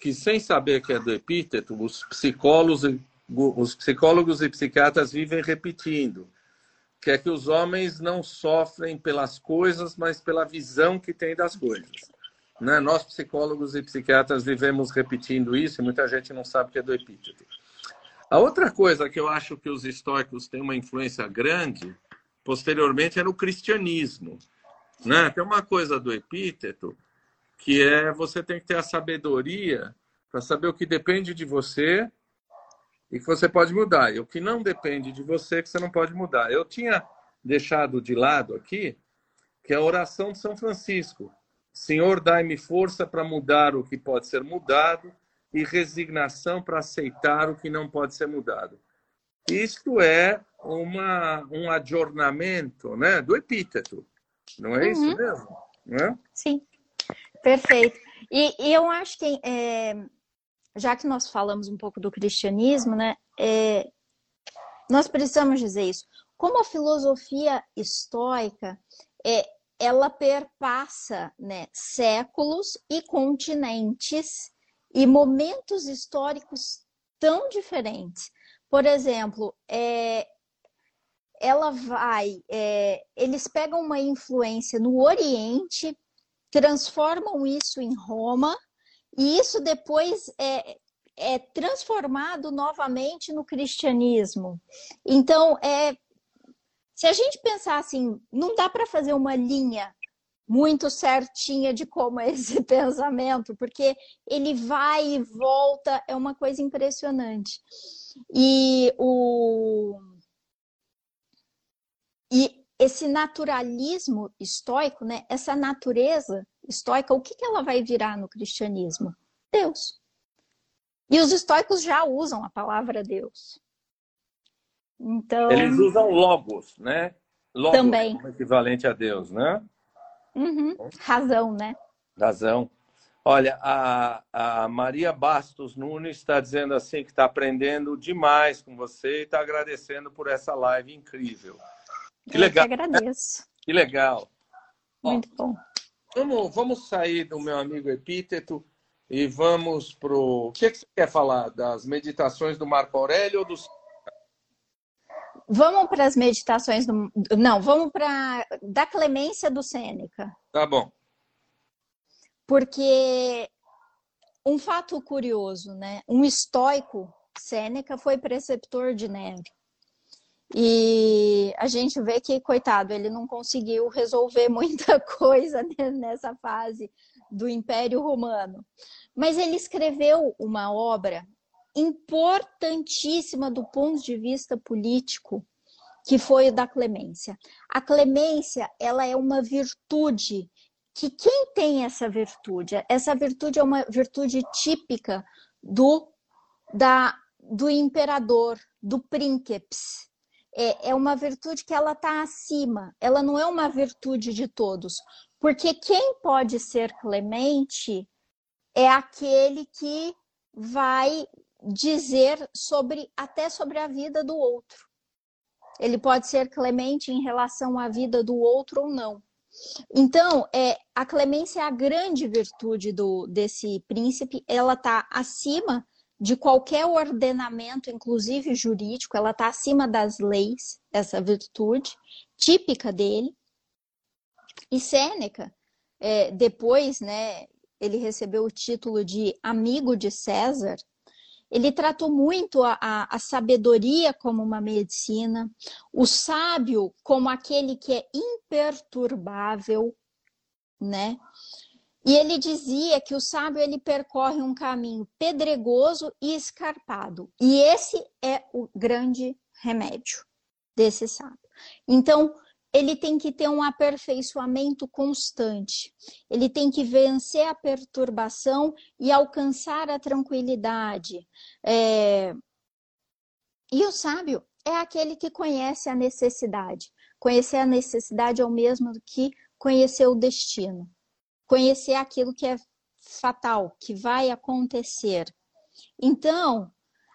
S1: que, sem saber que é do epíteto, os psicólogos, os psicólogos e psiquiatras vivem repetindo, que é que os homens não sofrem pelas coisas, mas pela visão que têm das coisas. Né? Nós, psicólogos e psiquiatras, vivemos repetindo isso e muita gente não sabe que é do epíteto. A outra coisa que eu acho que os estoicos têm uma influência grande, posteriormente, é no cristianismo. Né? Tem uma coisa do epíteto que é você tem que ter a sabedoria para saber o que depende de você e que você pode mudar. E o que não depende de você, que você não pode mudar. Eu tinha deixado de lado aqui que é a oração de São Francisco. Senhor, dai-me força para mudar o que pode ser mudado e resignação para aceitar o que não pode ser mudado. Isto é uma, um adornamento né, do epíteto. Não é uhum. isso mesmo? É?
S3: Sim, perfeito. E, e, eu acho que, é, já que nós falamos um pouco do cristianismo, né, é, nós precisamos dizer isso. Como a filosofia estoica é, ela perpassa né, séculos e continentes e momentos históricos tão diferentes. Por exemplo, é, ela vai, é, eles pegam uma influência no Oriente, transformam isso em Roma, e isso depois é, é transformado novamente no cristianismo. Então, é, se a gente pensar assim, não dá para fazer uma linha muito certinha de como é *laughs* esse pensamento, porque ele vai e volta, é uma coisa impressionante. E o e esse naturalismo estoico, né? Essa natureza estoica, o que, que ela vai virar no cristianismo? Deus. E os estoicos já usam a palavra Deus.
S1: Então, Eles usam logos, né?
S3: Logos também.
S1: como equivalente a Deus, né?
S3: Uhum. Razão, né?
S1: Razão. Olha, a, a Maria Bastos Nunes está dizendo assim que está aprendendo demais com você e está agradecendo por essa live incrível.
S3: Que Eu legal. Que agradeço.
S1: Que legal.
S3: Muito Ó, bom.
S1: Vamos, vamos sair do meu amigo Epíteto e vamos para o. que, que você quer falar? Das meditações do Marco Aurélio ou dos
S3: Vamos para as meditações do. Não, vamos para da clemência do Sêneca.
S1: Tá bom.
S3: Porque um fato curioso, né? Um estoico, Sêneca, foi preceptor de Nero. E a gente vê que, coitado, ele não conseguiu resolver *laughs* muita coisa nessa fase do Império Romano. Mas ele escreveu uma obra importantíssima do ponto de vista político, que foi o da clemência. A clemência, ela é uma virtude que quem tem essa virtude? Essa virtude é uma virtude típica do da do imperador, do príncipe. É, é uma virtude que ela está acima, ela não é uma virtude de todos. Porque quem pode ser clemente é aquele que vai dizer sobre até sobre a vida do outro. Ele pode ser clemente em relação à vida do outro ou não. Então, é, a clemência é a grande virtude do, desse príncipe, ela está acima de qualquer ordenamento, inclusive jurídico, ela está acima das leis, essa virtude típica dele. E Sêneca, é, depois, né, ele recebeu o título de amigo de César. Ele tratou muito a, a, a sabedoria como uma medicina, o sábio como aquele que é imperturbável, né? E ele dizia que o sábio ele percorre um caminho pedregoso e escarpado. E esse é o grande remédio desse sábio. Então, ele tem que ter um aperfeiçoamento constante. Ele tem que vencer a perturbação e alcançar a tranquilidade. É... E o sábio é aquele que conhece a necessidade. Conhecer a necessidade é o mesmo que conhecer o destino conhecer aquilo que é fatal, que vai acontecer. Então,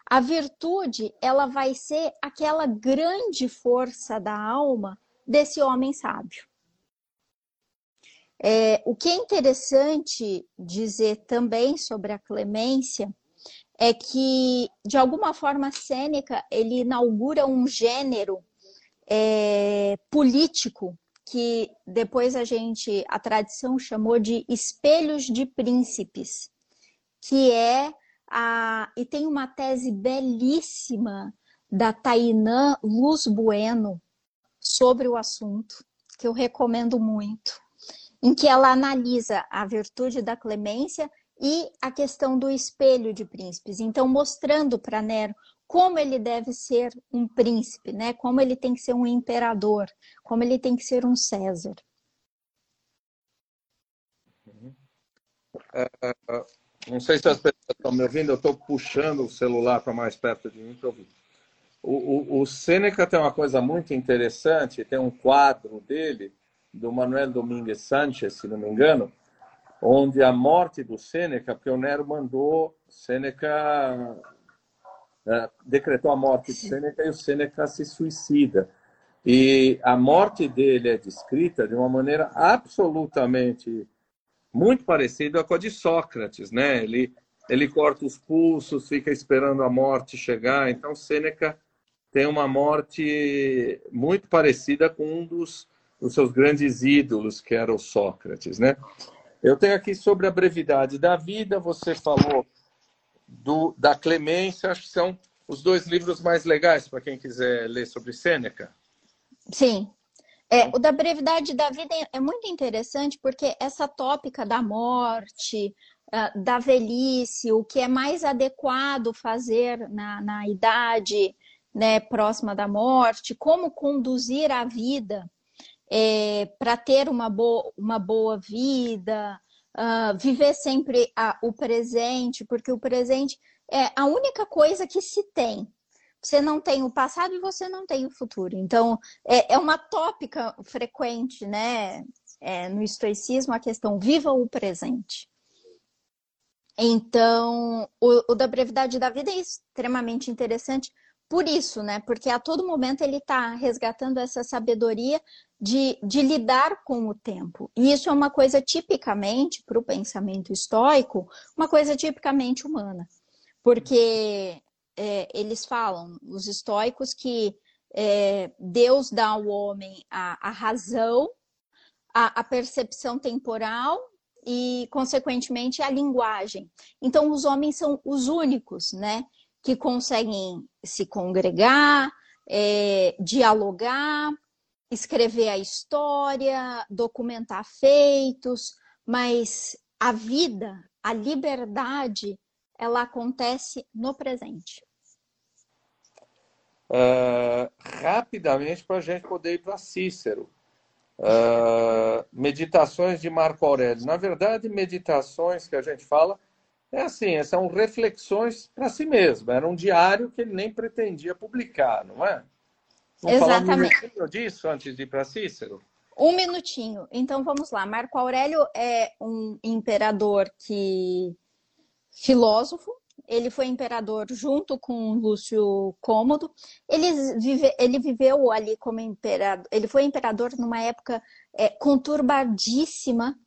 S3: a virtude, ela vai ser aquela grande força da alma desse homem sábio. É, o que é interessante dizer também sobre a clemência é que, de alguma forma, Sêneca ele inaugura um gênero é, político que depois a gente, a tradição chamou de espelhos de príncipes, que é a. E tem uma tese belíssima da Tainã Luz Bueno sobre o assunto, que eu recomendo muito, em que ela analisa a virtude da clemência e a questão do espelho de príncipes. Então, mostrando para Nero como ele deve ser um príncipe, né? Como ele tem que ser um imperador, como ele tem que ser um César.
S1: É não sei se as pessoas estão me ouvindo, eu estou puxando o celular para mais perto de mim para ouvir. O, o, o Sêneca tem uma coisa muito interessante, tem um quadro dele, do Manuel Domingues Sánchez, se não me engano, onde a morte do Sêneca, porque o Nero mandou Sêneca né, decretou a morte de Sêneca e o Sêneca se suicida. E a morte dele é descrita de uma maneira absolutamente muito parecida com a de Sócrates, né? Ele ele corta os pulsos, fica esperando a morte chegar. Então Sêneca tem uma morte muito parecida com um dos, dos seus grandes ídolos, que era o Sócrates, né? Eu tenho aqui sobre a brevidade da vida, você falou do, da Clemência, acho que são os dois livros mais legais para quem quiser ler sobre Sêneca.
S3: Sim. É, o da brevidade da vida é muito interessante porque essa tópica da morte, ah, da velhice, o que é mais adequado fazer na, na idade né, próxima da morte, como conduzir a vida é, para ter uma boa, uma boa vida, uh, viver sempre a, o presente, porque o presente é a única coisa que se tem. Você não tem o passado e você não tem o futuro. Então, é, é uma tópica frequente, né? É, no estoicismo, a questão viva o presente. Então, o, o, da brevidade da vida é extremamente interessante por isso, né? Porque a todo momento ele está resgatando essa sabedoria de, de lidar com o tempo. E isso é uma coisa tipicamente, para o pensamento estoico, uma coisa tipicamente humana. Porque é, eles falam, os estoicos, que é, Deus dá ao homem a, a razão, a, a percepção temporal e, consequentemente, a linguagem. Então, os homens são os únicos, né? Que conseguem se congregar, é, dialogar, escrever a história, documentar feitos, mas a vida, a liberdade, ela acontece no presente.
S1: Uh, rapidamente para a gente poder ir para Cícero. Uh, meditações de Marco Aurélio. Na verdade, meditações que a gente fala é assim, são reflexões para si mesmo. Era um diário que ele nem pretendia publicar, não é?
S3: Vamos Exatamente. falar um
S1: minutinho disso antes de ir para Cícero?
S3: Um minutinho. Então vamos lá. Marco Aurélio é um imperador que filósofo. Ele foi imperador junto com Lúcio Cômodo. Ele, vive, ele viveu ali como imperador. Ele foi imperador numa época é, conturbadíssima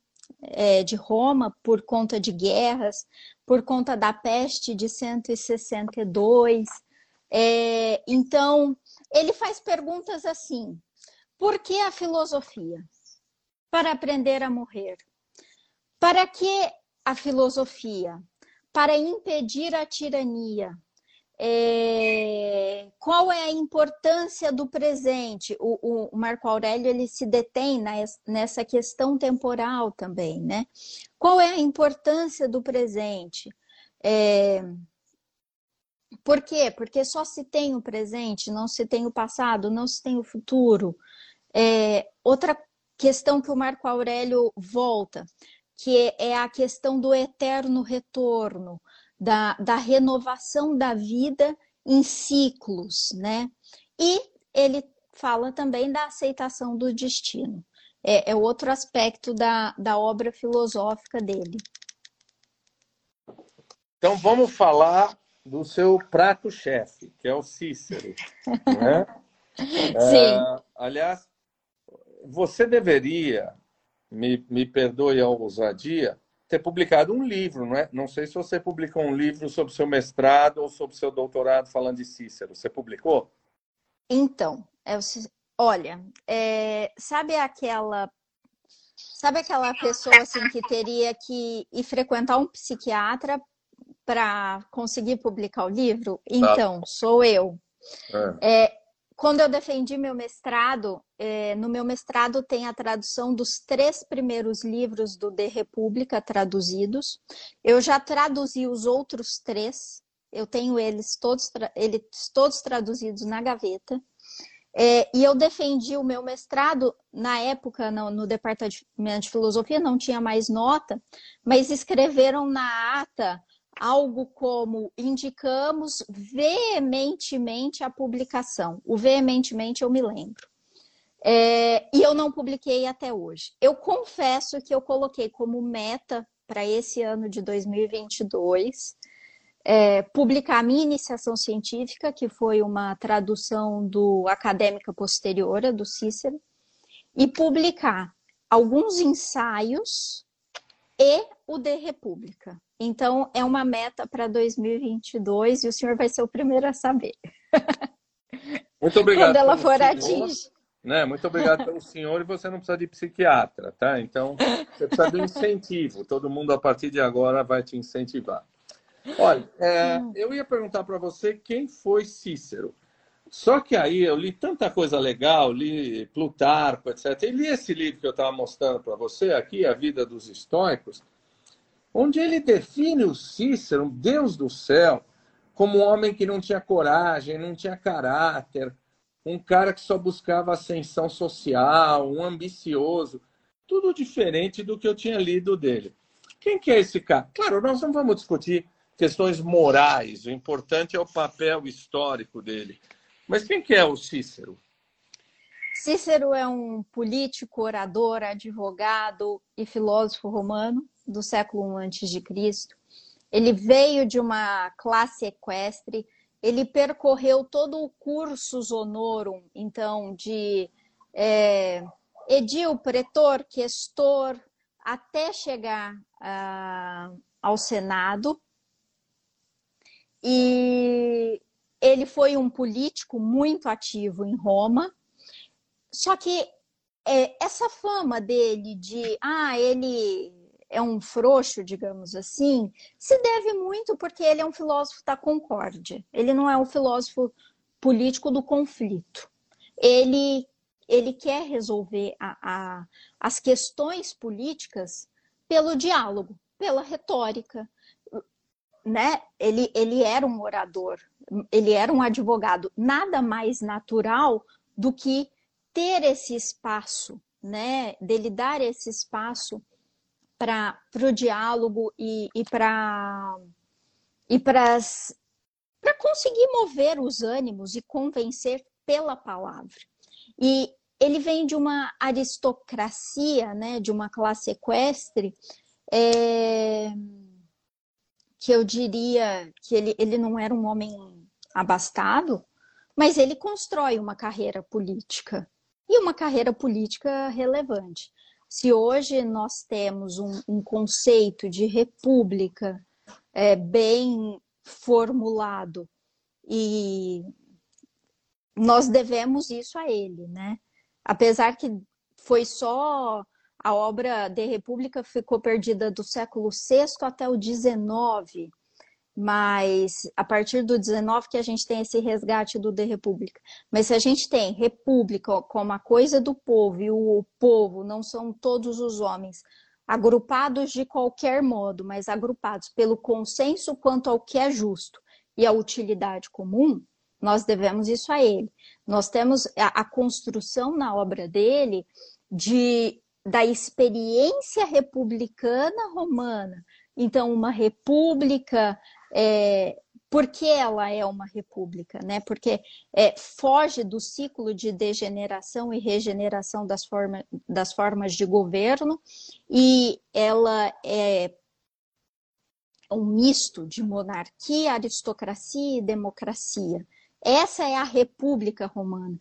S3: é, de Roma por conta de guerras, por conta da peste de 162. É, então, ele faz perguntas assim: por que a filosofia? Para aprender a morrer. Para que a filosofia? Para impedir a tirania. É, qual é a importância do presente? O, o, Marco Aurélio ele se detém nessa questão temporal também, né? Qual é a importância do presente? É, por quê? Porque só se tem o presente, não se tem o passado, não se tem o futuro. É, outra questão que o Marco Aurélio volta, que é a questão do eterno retorno da, da renovação da vida em ciclos, né? E ele fala também da aceitação do destino. É, é outro aspecto da, da obra filosófica dele.
S1: Então vamos falar do seu prato-chefe, que é o Cícero. Né? *laughs*
S3: Sim. É,
S1: aliás, você deveria, me, me perdoe a ousadia, ter publicado um livro, não é? Não sei se você publicou um livro sobre seu mestrado ou sobre seu doutorado falando de Cícero. Você publicou?
S3: Então, é, olha, é, sabe aquela sabe aquela pessoa assim que teria que ir frequentar um psiquiatra para conseguir publicar o livro? Tá. Então, sou eu. É. É, quando eu defendi meu mestrado, é, no meu mestrado tem a tradução dos três primeiros livros do De República traduzidos. Eu já traduzi os outros três, eu tenho eles todos, eles todos traduzidos na gaveta. É, e eu defendi o meu mestrado, na época, no, no, departamento de filosofia, não tinha mais nota, mas escreveram na ata algo como indicamos veementemente a publicação. O veementemente eu me lembro. É, e eu não publiquei até hoje. Eu confesso que eu coloquei como meta para esse ano de 2022 é, publicar a minha iniciação científica, que foi uma tradução do Acadêmica Posteriora, do Cícero, e publicar alguns ensaios e o De República. Então, é uma meta para 2022 e o senhor vai ser o primeiro a saber.
S1: Muito obrigado.
S3: Quando ela for atingir.
S1: Né? Muito obrigado pelo senhor e você não precisa de psiquiatra, tá? Então, você precisa de um incentivo. Todo mundo, a partir de agora, vai te incentivar. Olha, é, eu ia perguntar para você quem foi Cícero. Só que aí eu li tanta coisa legal, li Plutarco, etc. E li esse livro que eu estava mostrando para você aqui, A Vida dos Estoicos onde ele define o Cícero, Deus do céu, como um homem que não tinha coragem, não tinha caráter, um cara que só buscava ascensão social, um ambicioso, tudo diferente do que eu tinha lido dele. Quem que é esse cara? Claro, nós não vamos discutir questões morais, o importante é o papel histórico dele. Mas quem que é o Cícero?
S3: Cícero é um político, orador, advogado e filósofo romano do século I antes de Cristo. Ele veio de uma classe equestre, ele percorreu todo o cursus honorum, então, de é, edil, pretor, questor, até chegar uh, ao Senado. E ele foi um político muito ativo em Roma, só que é, essa fama dele de, ah, ele é um frouxo, digamos assim, se deve muito porque ele é um filósofo da concórdia. Ele não é um filósofo político do conflito. Ele, ele quer resolver a, a, as questões políticas pelo diálogo, pela retórica. Né? Ele, ele era um orador, ele era um advogado. Nada mais natural do que ter esse espaço, né? dele dar esse espaço para o diálogo e, e para e para conseguir mover os ânimos e convencer pela palavra. E ele vem de uma aristocracia, né, de uma classe equestre, é, que eu diria que ele, ele não era um homem abastado, mas ele constrói uma carreira política e uma carreira política relevante. Se hoje nós temos um, um conceito de república é, bem formulado e nós devemos isso a ele, né? Apesar que foi só a obra de República ficou perdida do século VI até o XIX, mas a partir do 19 que a gente tem esse resgate do de república. Mas se a gente tem república como a coisa do povo e o povo não são todos os homens agrupados de qualquer modo, mas agrupados pelo consenso quanto ao que é justo e a utilidade comum, nós devemos isso a ele. Nós temos a, a construção na obra dele de da experiência republicana romana. Então, uma república é, porque ela é uma república, né? Porque é, foge do ciclo de degeneração e regeneração das, forma, das formas de governo e ela é um misto de monarquia, aristocracia e democracia. Essa é a República Romana.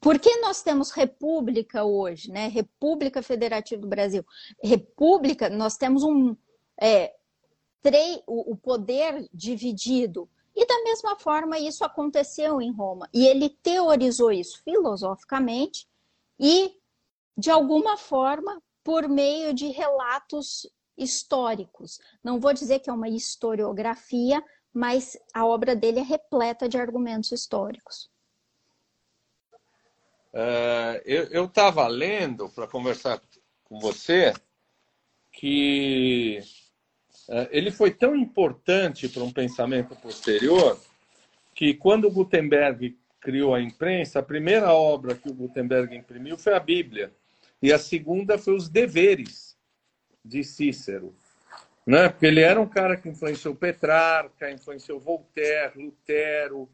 S3: Por que nós temos república hoje, né? República Federativa do Brasil. República, nós temos um, é, o poder dividido. E da mesma forma isso aconteceu em Roma. E ele teorizou isso filosoficamente e, de alguma forma, por meio de relatos históricos. Não vou dizer que é uma historiografia, mas a obra dele é repleta de argumentos históricos.
S1: Uh, eu estava lendo para conversar com você que ele foi tão importante para um pensamento posterior que quando Gutenberg criou a imprensa, a primeira obra que o Gutenberg imprimiu foi a Bíblia e a segunda foi os deveres de Cícero, né? Porque ele era um cara que influenciou Petrarca, influenciou Voltaire, Lutero,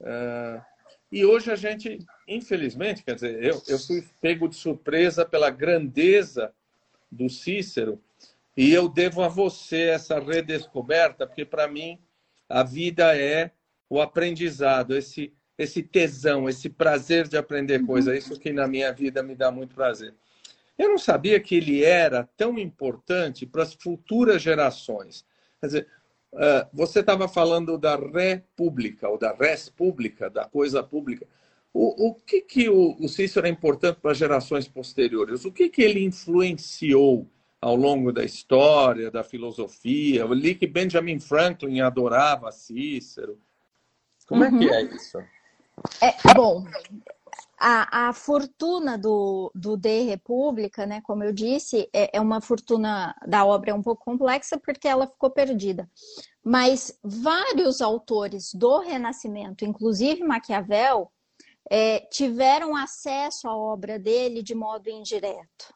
S1: uh... e hoje a gente, infelizmente, quer dizer, eu, eu fui pego de surpresa pela grandeza do Cícero e eu devo a você essa redescoberta, porque para mim a vida é o aprendizado, esse, esse tesão, esse prazer de aprender uhum. coisa. Isso que na minha vida me dá muito prazer. Eu não sabia que ele era tão importante para as futuras gerações. Quer dizer, você estava falando da república, ou da res pública, da coisa pública. O, o que, que o, Cícero é importante para gerações posteriores? O que, que ele influenciou ao longo da história, da filosofia. Eu li que Benjamin Franklin adorava Cícero. Como uhum. é que uhum. é isso?
S3: É, bom, a, a fortuna do, do De República, né, como eu disse, é, é uma fortuna da obra é um pouco complexa porque ela ficou perdida. Mas vários autores do Renascimento, inclusive Maquiavel, é, tiveram acesso à obra dele de modo indireto.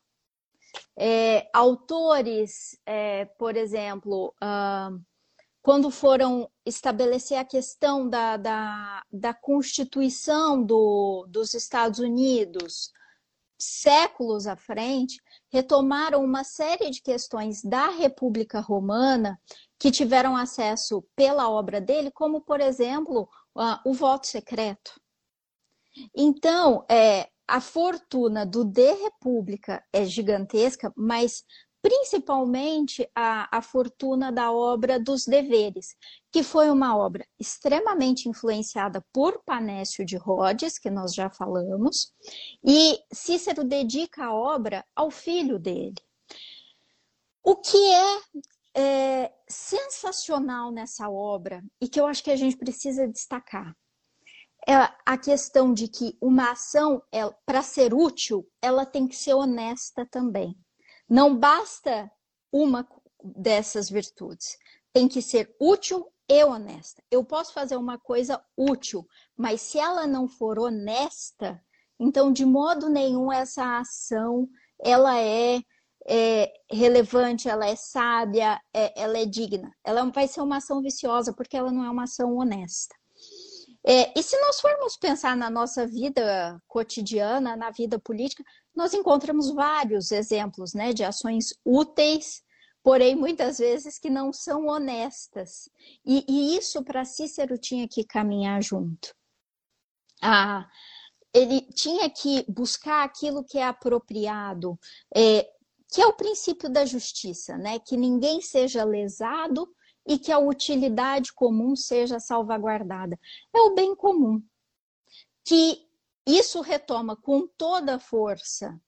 S3: É, autores, é, por exemplo, uh, quando foram estabelecer a questão da, da, da Constituição do, dos Estados Unidos, séculos à frente, retomaram uma série de questões da República Romana que tiveram acesso pela obra dele, como, por exemplo, uh, o voto secreto. Então, é, a fortuna do De República é gigantesca, mas principalmente a, a fortuna da obra dos deveres, que foi uma obra extremamente influenciada por Panécio de Rhodes, que nós já falamos, e Cícero dedica a obra ao filho dele. O que é, é sensacional nessa obra e que eu acho que a gente precisa destacar é a questão de que uma ação, é, para ser útil, ela tem que ser honesta também. Não basta uma dessas virtudes. Tem que ser útil e honesta. Eu posso fazer uma coisa útil, mas se ela não for honesta, então de modo nenhum essa ação ela é, é relevante, ela é sábia, é, ela é digna. Ela vai ser uma ação viciosa porque ela não é uma ação honesta. É, e se nós formos pensar na nossa vida cotidiana, na vida política, nós encontramos vários exemplos né, de ações úteis, porém muitas vezes que não são honestas. E, e isso para Cícero tinha que caminhar junto. Ah, ele tinha que buscar aquilo que é apropriado, é, que é o princípio da justiça, né? Que ninguém seja lesado e que a utilidade comum seja salvaguardada. É o bem comum. Que isso retoma com toda a força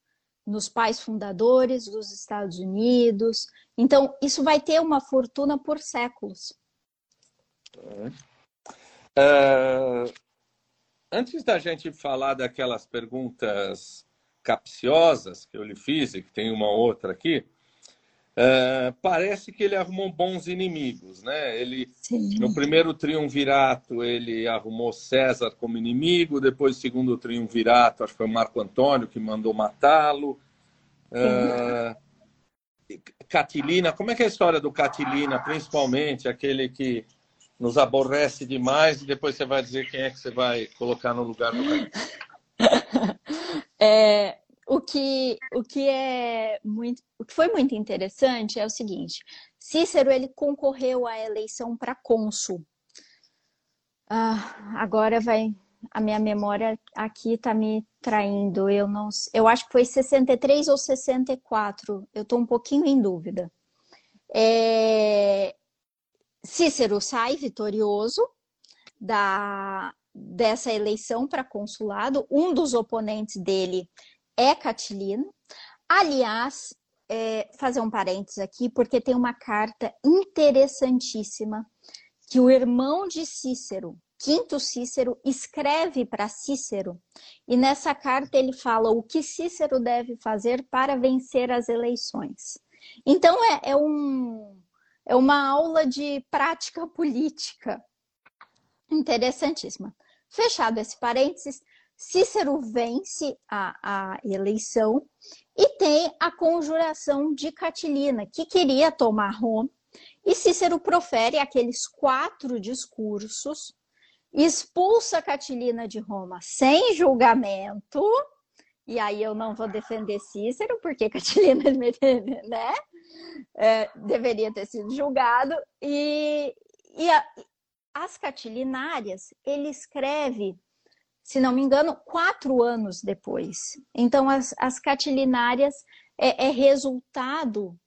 S3: nos pais fundadores dos Estados Unidos. Então, isso vai ter uma fortuna por séculos.
S1: É, antes da gente falar daquelas perguntas capciosas que eu lhe fiz, e que tem uma outra aqui, é, parece que ele arrumou bons inimigos, né? Ele Sim. no primeiro triunvirato ele arrumou César como inimigo, depois segundo triunvirato acho que foi Marco Antônio que mandou matá-lo. É, Catilina, como é que é a história do Catilina, principalmente aquele que nos aborrece demais e depois você vai dizer quem é que você vai colocar no lugar do Catilina? *laughs*
S3: É, o que, o que é muito, o que foi muito interessante é o seguinte: Cícero ele concorreu à eleição para cônsul. Ah, agora vai a minha memória aqui está me traindo. Eu não, eu acho que foi 63 ou 64. Eu estou um pouquinho em dúvida. É, Cícero sai vitorioso da, dessa eleição para consulado. Um dos oponentes dele é Catilina. Aliás, é, fazer um parênteses aqui, porque tem uma carta interessantíssima que o irmão de Cícero, Quinto Cícero, escreve para Cícero, e nessa carta ele fala o que Cícero deve fazer para vencer as eleições. Então, é, é, um, é uma aula de prática *laughs* política interessantíssima. Fechado esse parênteses, Cícero vence a, a eleição e tem a conjuração de Catilina, que queria tomar Roma, e Cícero profere aqueles quatro discursos, expulsa Catilina de Roma sem julgamento, e aí eu não vou defender Cícero, porque *laughs* Catilina né, é, deveria ter sido julgado, e, e a, as Catilinárias ele escreve se não me engano, quatro anos depois. Então, as, as catilinárias é, é resultado,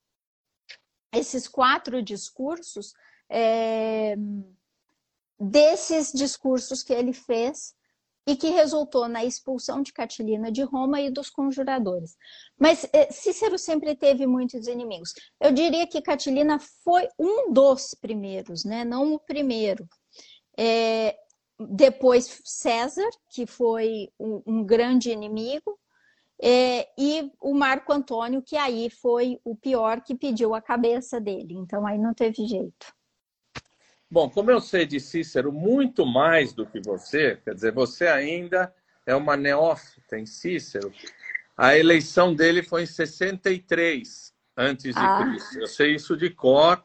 S3: esses quatro discursos, é, desses discursos que ele fez e que resultou na expulsão de Catilina de Roma e dos conjuradores. Mas é, Cícero sempre teve muitos inimigos. Eu diria que Catilina foi um dos primeiros, né? não o primeiro. É, depois César, que foi um, um grande inimigo, é, e o Marco Antônio, que aí foi o pior que pediu a cabeça dele. Então aí não teve jeito.
S1: Bom, como eu sei de Cícero muito mais do que você, quer dizer, você ainda é uma neófita em Cícero. A eleição dele foi em 63 antes de ah. Cristo. Eu sei isso de cor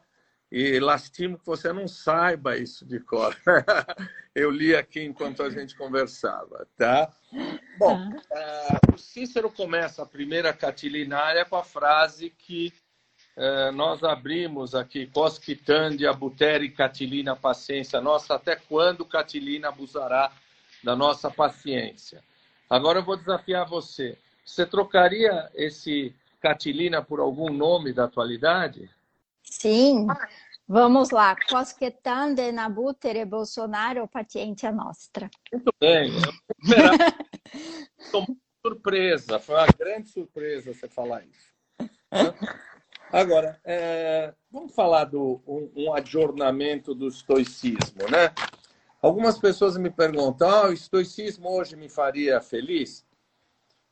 S1: e lastimo que você não saiba isso de cor. *laughs* Eu li aqui enquanto a gente conversava, tá? Bom, uh, o Cícero começa a primeira catilinária com a frase que uh, nós abrimos aqui, Cosquitande, abutere catilina paciência nossa, até quando Catilina abusará da nossa paciência? Agora eu vou desafiar você. Você trocaria esse Catilina por algum nome da atualidade?
S3: Sim, vamos lá. Cosquetande nabutere Bolsonaro paciência nostra.
S1: Muito bem. Estou *laughs* muito surpresa, foi uma grande surpresa você falar isso. Agora, é, vamos falar do um, um adornamento do estoicismo, né? Algumas pessoas me perguntam: ah, o estoicismo hoje me faria feliz?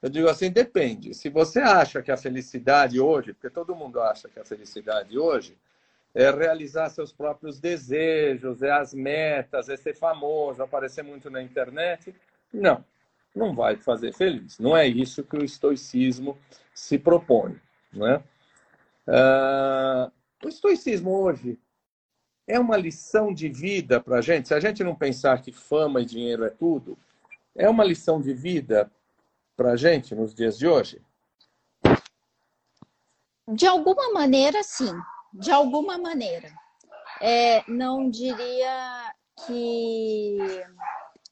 S1: Eu digo assim, depende. Se você acha que a felicidade hoje, porque todo mundo acha que a felicidade hoje é realizar seus próprios desejos, é as metas, é ser famoso, aparecer muito na internet, não, não vai te fazer feliz. Não é isso que o estoicismo se propõe. Né? Uh, o estoicismo hoje é uma lição de vida para a gente. Se a gente não pensar que fama e dinheiro é tudo, é uma lição de vida para a gente nos dias de hoje?
S3: De alguma maneira, sim. De alguma maneira. É, não diria que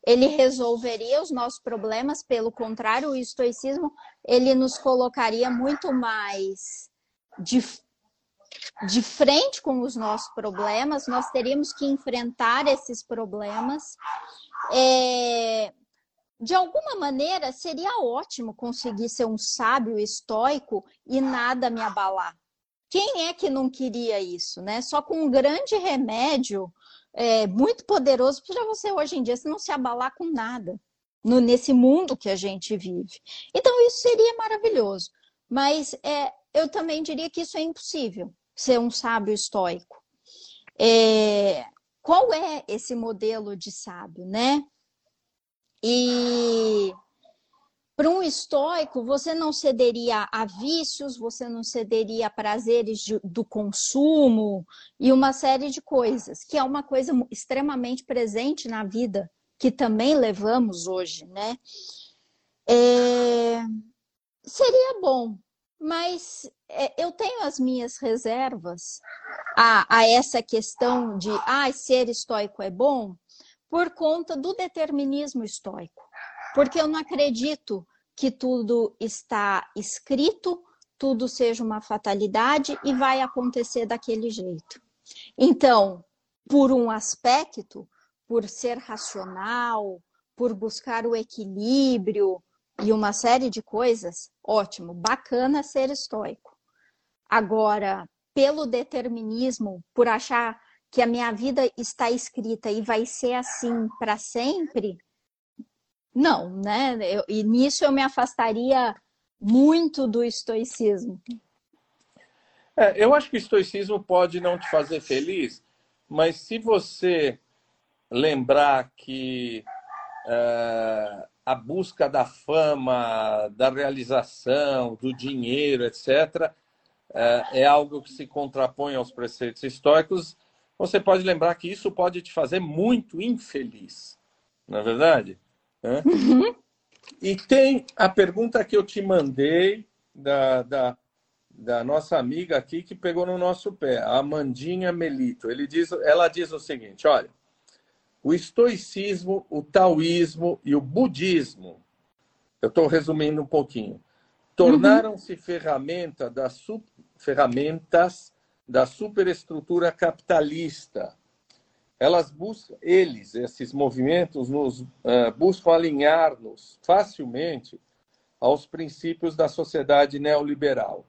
S3: ele resolveria os nossos problemas, pelo contrário, o estoicismo ele nos colocaria muito mais de, de frente com os nossos problemas, nós teríamos que enfrentar esses problemas. É, de alguma maneira, seria ótimo conseguir ser um sábio estoico e nada me abalar. Quem é que não queria isso, né? Só com um grande remédio é, muito poderoso para você hoje em dia se não se abalar com nada no, nesse mundo que a gente vive. Então, isso seria maravilhoso. Mas é, eu também diria que isso é impossível, ser um sábio estoico. É, qual é esse modelo de sábio, né? E para um estoico, você não cederia a vícios, você não cederia a prazeres de, do consumo e uma série de coisas, que é uma coisa extremamente presente na vida que também levamos hoje, né? É... Seria bom, mas é, eu tenho as minhas reservas a, a essa questão de ah, ser estoico é bom por conta do determinismo estoico porque eu não acredito que tudo está escrito, tudo seja uma fatalidade e vai acontecer daquele jeito. Então, por um aspecto, por ser racional, por buscar o equilíbrio e uma série de coisas, ótimo, bacana ser estoico. Agora, pelo determinismo, por achar que a minha vida está escrita e vai ser assim para sempre, não, né? Eu, e nisso eu me afastaria muito do estoicismo.
S1: É, eu acho que o estoicismo pode não te fazer feliz, mas se você lembrar que é, a busca da fama, da realização, do dinheiro, etc., é, é algo que se contrapõe aos preceitos estoicos, você pode lembrar que isso pode te fazer muito infeliz, não é verdade? Uhum. E tem a pergunta que eu te mandei da, da, da, nossa amiga aqui que pegou no nosso pé, a Amandinha Melito. Ele diz, ela diz o seguinte: olha, o estoicismo, o taoísmo e o budismo, eu estou resumindo um pouquinho, tornaram-se uhum. ferramenta da, ferramentas da superestrutura capitalista elas buscam, eles, esses movimentos, nos uh, buscam alinhar-nos facilmente aos princípios da sociedade neoliberal.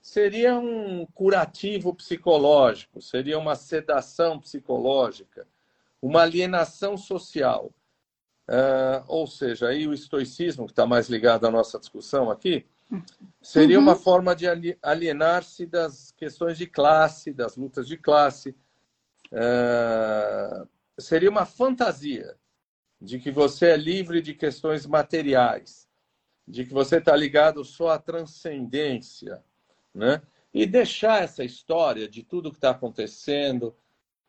S1: Seria um curativo psicológico, seria uma sedação psicológica, uma alienação social. Uh, ou seja, aí o estoicismo, que está mais ligado à nossa discussão aqui, seria uhum. uma forma de alienar-se das questões de classe, das lutas de classe, é, seria uma fantasia de que você é livre de questões materiais, de que você está ligado só à transcendência, né? E deixar essa história de tudo que está acontecendo,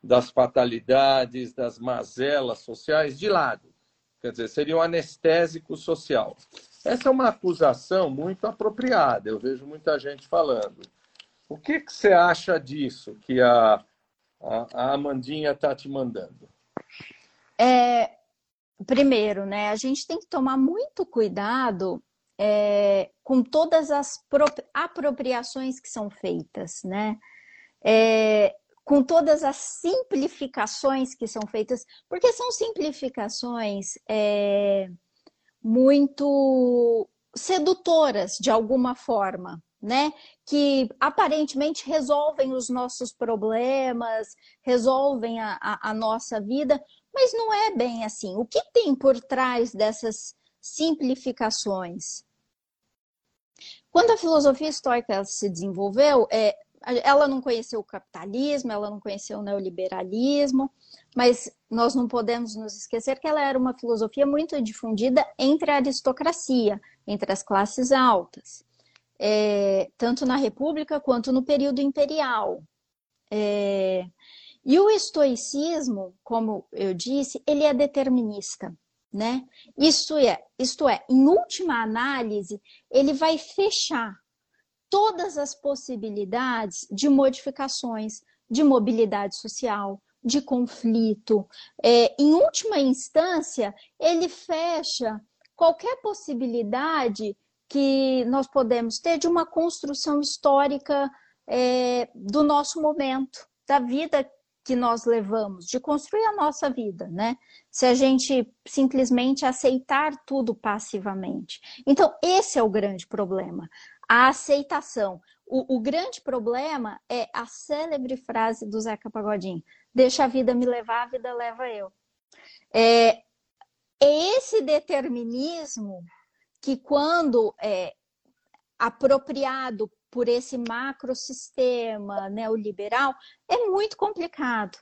S1: das fatalidades, das mazelas sociais de lado. Quer dizer, seria um anestésico social. Essa é uma acusação muito apropriada, eu vejo muita gente falando. O que, que você acha disso? Que a, a, Amandinha está te mandando?
S3: É, primeiro, né, a gente tem que tomar muito cuidado é, com todas as apropriações que são feitas, né? É, com todas as simplificações que são feitas, porque são simplificações é, muito sedutoras de alguma forma, né? Que aparentemente resolvem os nossos problemas, resolvem a, a, a, nossa vida, mas não é bem assim. O que tem por trás dessas simplificações? Quando a filosofia estoica se desenvolveu, é, ela não conheceu o capitalismo, ela não conheceu o neoliberalismo, mas nós não podemos nos esquecer que ela era uma filosofia muito difundida entre a aristocracia, entre as classes altas é, tanto na República quanto no período imperial. É, e o estoicismo, como eu disse, ele é determinista, né? Isto é, isto é, em última análise, ele vai fechar todas as possibilidades de modificações de mobilidade social, de conflito. É, em última instância, ele fecha qualquer possibilidade que nós podemos ter de uma construção histórica é, do nosso momento, da vida que nós levamos, de construir a nossa vida, né? Se a gente simplesmente aceitar tudo passivamente. Então, esse é o grande problema, a aceitação. O, o grande problema é a célebre frase do Zeca Pagodinho: deixa a vida me levar, a vida leva eu. É, esse determinismo que, quando é apropriado por esse macrosistema neoliberal, é muito complicado.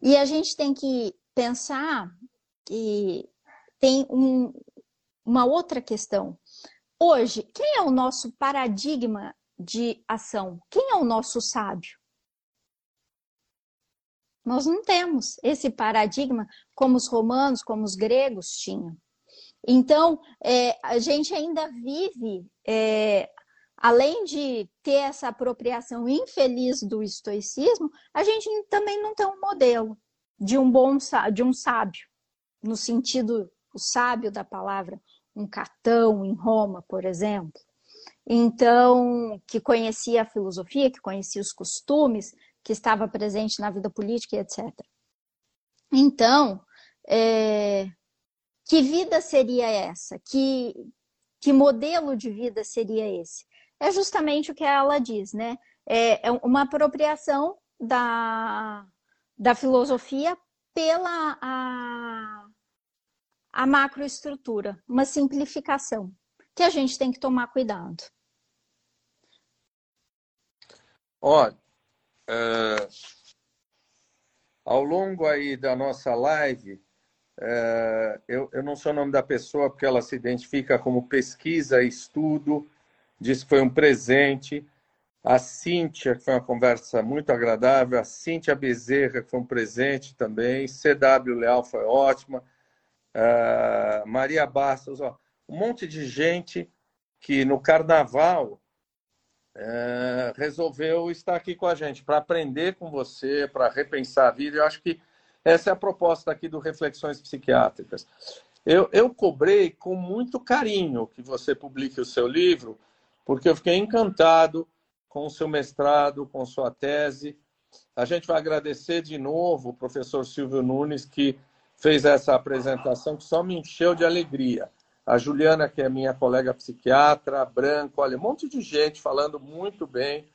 S3: E a gente tem que pensar que tem um, uma outra questão. Hoje, quem é o nosso paradigma de ação? Quem é o nosso sábio? Nós não temos esse paradigma como os romanos, como os gregos tinham. Então, é, a gente ainda vive é, além de ter essa apropriação infeliz do estoicismo, a gente também não tem um modelo de um bom de um sábio, no sentido o sábio da palavra, um Catão em Roma, por exemplo. Então, que conhecia a filosofia, que conhecia os costumes, que estava presente na vida política, etc. Então, é, que vida seria essa? Que, que modelo de vida seria esse? é justamente o que ela diz, né? É, é uma apropriação da, da filosofia pela a, a macroestrutura, uma simplificação, que a gente tem que tomar cuidado.
S1: Olha, é, ao longo aí da nossa live, é, eu, eu não sou o nome da pessoa porque ela se identifica como pesquisa, estudo disse que foi um presente. A Cíntia, que foi uma conversa muito agradável. A Cíntia Bezerra, que foi um presente também. CW Leal foi ótima. Uh, Maria Bastos, ó, um monte de gente que no carnaval uh, resolveu estar aqui com a gente para aprender com você, para repensar a vida. Eu acho que essa é a proposta aqui do Reflexões Psiquiátricas. Eu, eu cobrei com muito carinho que você publique o seu livro, porque eu fiquei encantado com o seu mestrado, com sua tese. A gente vai agradecer de novo o professor Silvio Nunes, que fez essa apresentação, que só me encheu de alegria. A Juliana, que é minha colega psiquiatra, Branco, olha, um monte de gente falando muito bem.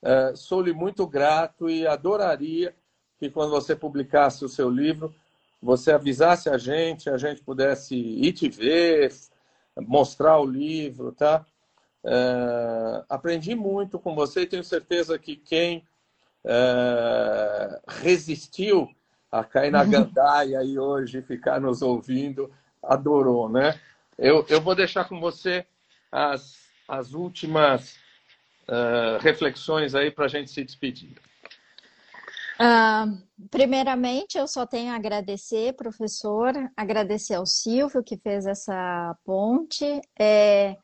S1: É, Sou-lhe muito grato e adoraria que, quando você publicasse o seu livro, você avisasse a gente, a gente pudesse ir te ver, mostrar o livro, tá? É, aprendi muito com você e tenho certeza que quem é, resistiu a cair na gandaia e hoje ficar nos ouvindo adorou, né? Eu, eu vou deixar com você as, as últimas uh, reflexões aí para a gente se despedir.
S3: Uh, primeiramente, eu só tenho a agradecer, professor, agradecer ao Silvio que fez essa ponte. É,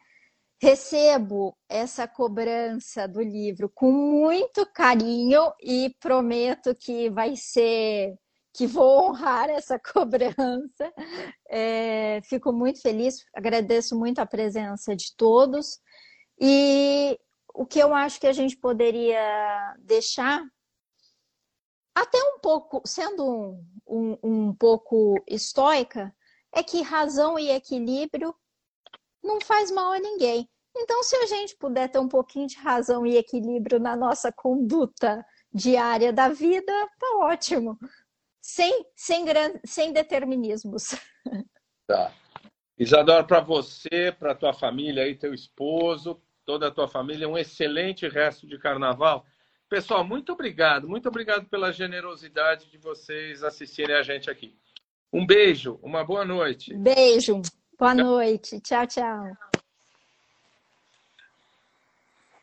S3: recebo essa cobrança do livro com muito carinho e prometo que vai ser que vou honrar essa *laughs* cobrança. É, fico muito feliz, agradeço muito a presença de todos. E o que eu acho que a gente poderia deixar, até um pouco, sendo um, um, um pouco estoica, é que razão e equilíbrio não faz mal a ninguém. Então, se a gente puder ter um pouquinho de razão e equilíbrio na nossa conduta diária da vida, tá ótimo. Sem, sem, gran... sem determinismos. *laughs*
S1: Tá. Isadora, para você, para tua família aí, teu esposo, toda a tua família, um excelente resto de carnaval. Pessoal, muito obrigado, muito obrigado pela generosidade de vocês assistirem a gente aqui. Um beijo, uma boa noite.
S3: Beijo, boa noite. Tchau, tchau.